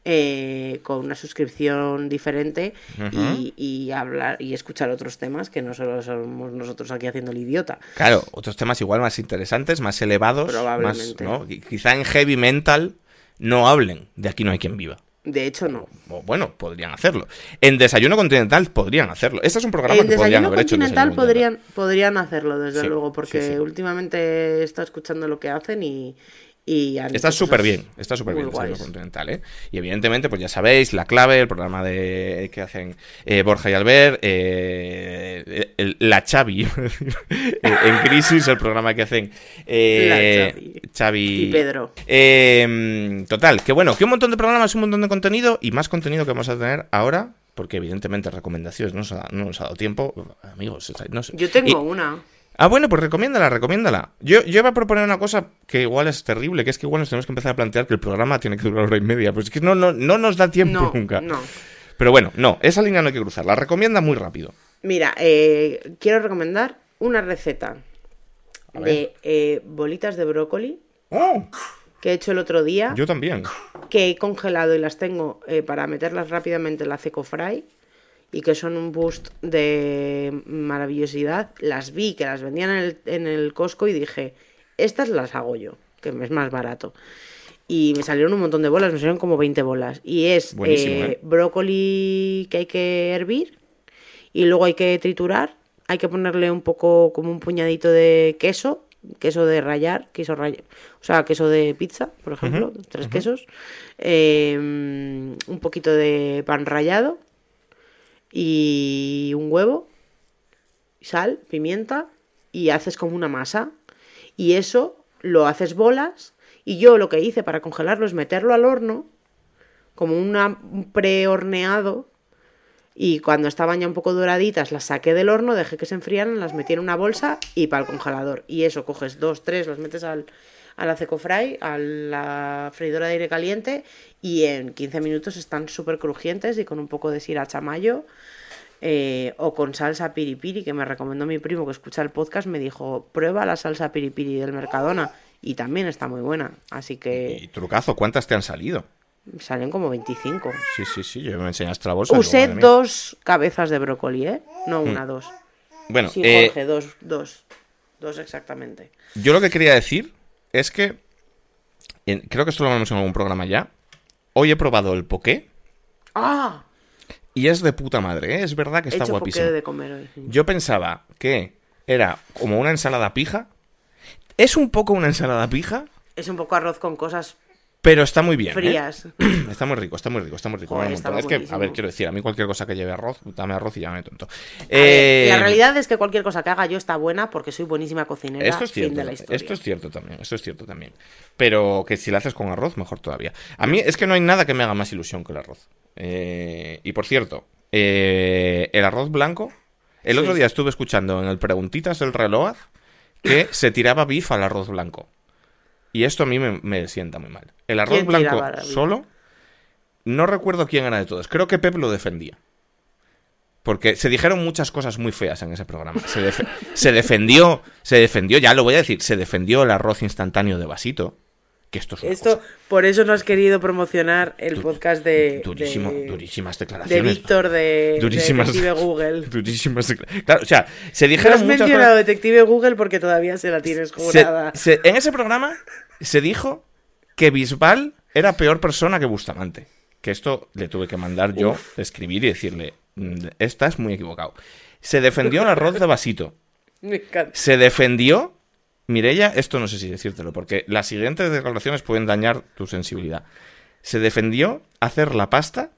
eh, con una suscripción diferente y, y hablar y escuchar otros temas que no solo somos nosotros aquí haciendo el idiota. Claro, otros temas igual más interesantes, más elevados. Más, Probablemente. ¿no? Y Quizá en heavy mental no hablen de aquí no hay quien viva. De hecho, no. O bueno, podrían hacerlo. En Desayuno Continental podrían hacerlo. Este es un programa En que podrían haber hecho en Continental Desayuno podrían, podrían hacerlo, desde Sí, luego, porque sí, sí. últimamente he estado escuchando lo que hacen y... y Está súper bien, está súper bien guays. Continental, ¿eh? Y evidentemente, pues ya sabéis, La Clave, el programa de que hacen eh, Borja y Albert, eh, el- La Chavi, eh, en Crisis, el programa que hacen eh, Xavi. Xavi Y Pedro. Eh, total, que bueno, que un montón de programas, un montón de contenido y más contenido que vamos a tener ahora, porque evidentemente recomendaciones no nos ha, no nos ha dado tiempo. Amigos, no sé. Yo tengo Y- una. Ah, bueno, pues recomiéndala, recomiéndala. Yo, yo iba a proponer una cosa que igual es terrible, que es que igual nos tenemos que empezar a plantear que el programa tiene que durar hora y media. Pues es que no, no, no nos da tiempo No, nunca. no. Pero bueno, no, esa línea no hay que cruzar. La recomienda muy rápido. Mira, eh, quiero recomendar una receta de eh, bolitas de brócoli ¡Oh! que he hecho el otro día, Yo también. que he congelado y las tengo eh, para meterlas rápidamente en la Ceco Fry y que son un boost de maravillosidad. Las vi que las vendían en el, en el Costco y dije, estas las hago yo, que es más barato. Y me salieron un montón de bolas, me salieron como 20 bolas. Y es eh, ¿eh? brócoli que hay que hervir y luego hay que triturar. Hay que ponerle un poco, como un puñadito de queso, queso de rallar, queso raya- o sea, queso de pizza, por ejemplo, tres quesos, eh, un poquito de pan rallado y un huevo, sal, pimienta y haces como una masa. Y eso lo haces bolas y yo lo que hice para congelarlo es meterlo al horno como una, un prehorneado y cuando estaban ya un poco doraditas las saqué del horno, dejé que se enfriaran, las metí en una bolsa y para el congelador. Y eso, coges dos, tres, los metes al, a la Fry, a la freidora de aire caliente y en 15 minutos están súper crujientes y con un poco de sriracha mayo eh, o con salsa piripiri, que me recomendó mi primo que escucha el podcast, me dijo, prueba la salsa piripiri del Mercadona y también está muy buena. Así que Y trucazo, ¿cuántas te han salido? salen como 25. Sí, sí, sí, yo me enseñaste la bolsa. Usé dos cabezas de brócoli, ¿eh? No una, dos. Bueno, Sí, eh, Jorge, dos, dos. Dos exactamente. yo lo que quería decir es que. en- creo que esto lo hablamos en algún programa ya. Hoy he probado el poké ¡Ah! y es de puta madre, ¿eh? Es verdad que He está hecho guapísimo. poqué de comer hoy. sí. Yo pensaba que era como una ensalada pija. Es un poco una ensalada pija, Es un poco arroz con cosas pero está muy bien. ¿eh? frías. Está muy rico, está muy rico, está muy rico. Joder, Es que, a ver, quiero decir, a mí cualquier cosa que lleve arroz, dame arroz y ya me tonto. A ver, Eh, la realidad es que cualquier cosa que haga yo está buena porque soy buenísima cocinera. Esto es fin cierto, de la historia. esto es cierto también, esto es cierto también. Pero que si lo haces con arroz, mejor todavía. A mí es que no hay nada que me haga más ilusión que el arroz. Eh, y por cierto, el arroz blanco, el Sí. otro día estuve escuchando en el Preguntitas del reloj que se tiraba bif al arroz blanco. Y esto a mí me, me sienta muy mal. El arroz ¿Quién blanco solo, no recuerdo quién era de todos. Creo que Pep lo defendía. Porque se dijeron muchas cosas muy feas en ese programa. Se, defe- se defendió, se defendió, ya lo voy a decir, se defendió el arroz instantáneo de vasito. Que esto es Esto, por eso no has querido promocionar el Du- podcast de, durísimo, de, durísimas de declaraciones. Víctor de, Durísimas- de Detective Google. Durísimas Claro, o sea, se No dijeron has muchas mencionado cosas. Detective Google porque todavía se la tienes Se- jurada. se- en ese programa se dijo que Bisbal era peor persona que Bustamante. Que esto le tuve que mandar yo, escribir y decirle, "Mm, estás muy equivocado. Se defendió el arroz de vasito. Me encanta. Se defendió. Mirella, esto no sé si decírtelo, porque las siguientes declaraciones pueden dañar tu sensibilidad. Se defendió hacer la pasta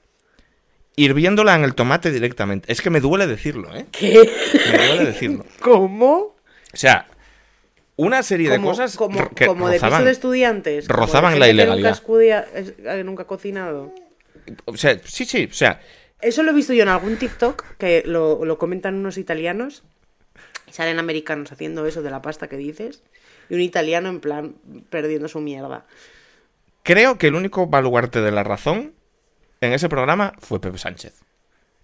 hirviéndola en el tomate directamente. Es que me duele decirlo, ¿eh? ¿Qué? Me duele decirlo. ¿Cómo? O sea, una serie de cosas como, que como de piso de estudiantes. como de rozaban la que ilegalidad. Nunca, escudia- es- que nunca ha cocinado. O sea, sí, sí, o sea, Eso lo he visto yo en algún TikTok que lo, lo comentan unos italianos. Salen americanos haciendo eso de la pasta que dices. Y un italiano en plan perdiendo su mierda. creo que el único baluarte de la razón en ese programa fue Pepe Sánchez.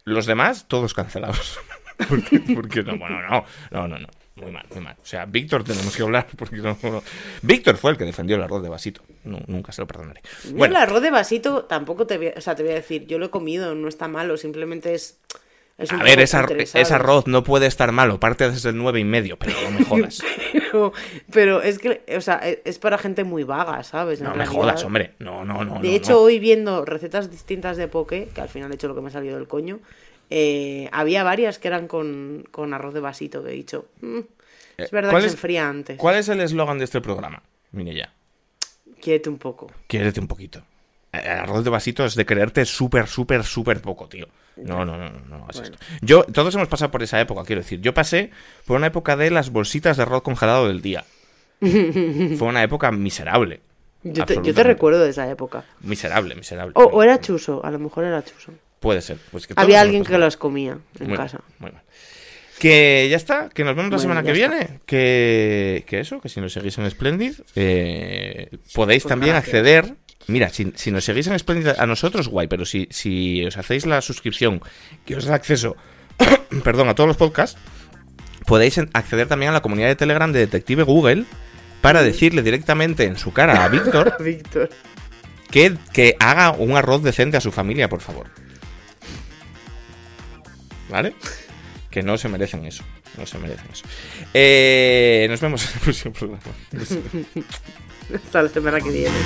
Los demás, todos cancelados. porque, porque no, bueno, no, no, no, no. Muy mal, muy mal. O sea, Víctor tenemos que hablar porque no, no. Víctor fue el que defendió el arroz de vasito. No, nunca se lo perdonaré. Yo Bueno, el arroz de vasito tampoco te voy, a, o sea, te voy a decir, yo lo he comido, no está malo, simplemente es. es un a ver, poco es, ar- cutre, es ¿sabes? arroz, no puede estar malo. Parte desde el nueve y medio, pero no me jodas. Pero, pero es que, o sea, es es para gente muy vaga, ¿sabes? En No me jodas, hombre. No, no, no. De no, hecho, hoy viendo recetas distintas de poke, que al final he hecho lo que me ha salido del coño, eh, había varias que eran con, con arroz de vasito, que he dicho. "Mm, es verdad Eh, ¿cuál que es- se enfría antes. ¿Cuál es el eslogan de este programa? Mire ya. Quiérete un poco. Quiérete un poquito. El arroz de vasito es de quererte súper, súper, súper poco, tío. No, no, no, no, no esto. Yo, todos hemos pasado por esa época, quiero decir. Yo pasé por una época de las bolsitas de arroz congelado del día. Fue una época miserable. Yo te, yo te Absolutamente. recuerdo de esa época. Miserable, miserable. O, o era chuso, a lo mejor era chuso. Puede ser. Pues que Había alguien que los comía en Muy casa. muy. Que ya está, que nos vemos la Bueno, semana que está. viene. Que, que eso, que si nos seguís en Splendid, eh, podéis Pues también gracias. acceder. Mira, si, si nos seguís en Splendid a nosotros, guay, pero si, si os hacéis la suscripción que os da acceso perdón, a todos los podcasts, podéis acceder también a la comunidad de Telegram de Detective Google para decirle directamente en su cara a Víctor Víctor. que, que haga un arroz decente a su familia, por favor. ¿Vale? Que no se merecen eso. No se merecen eso. Eh, nos vemos en el próximo programa. Hasta la semana que viene.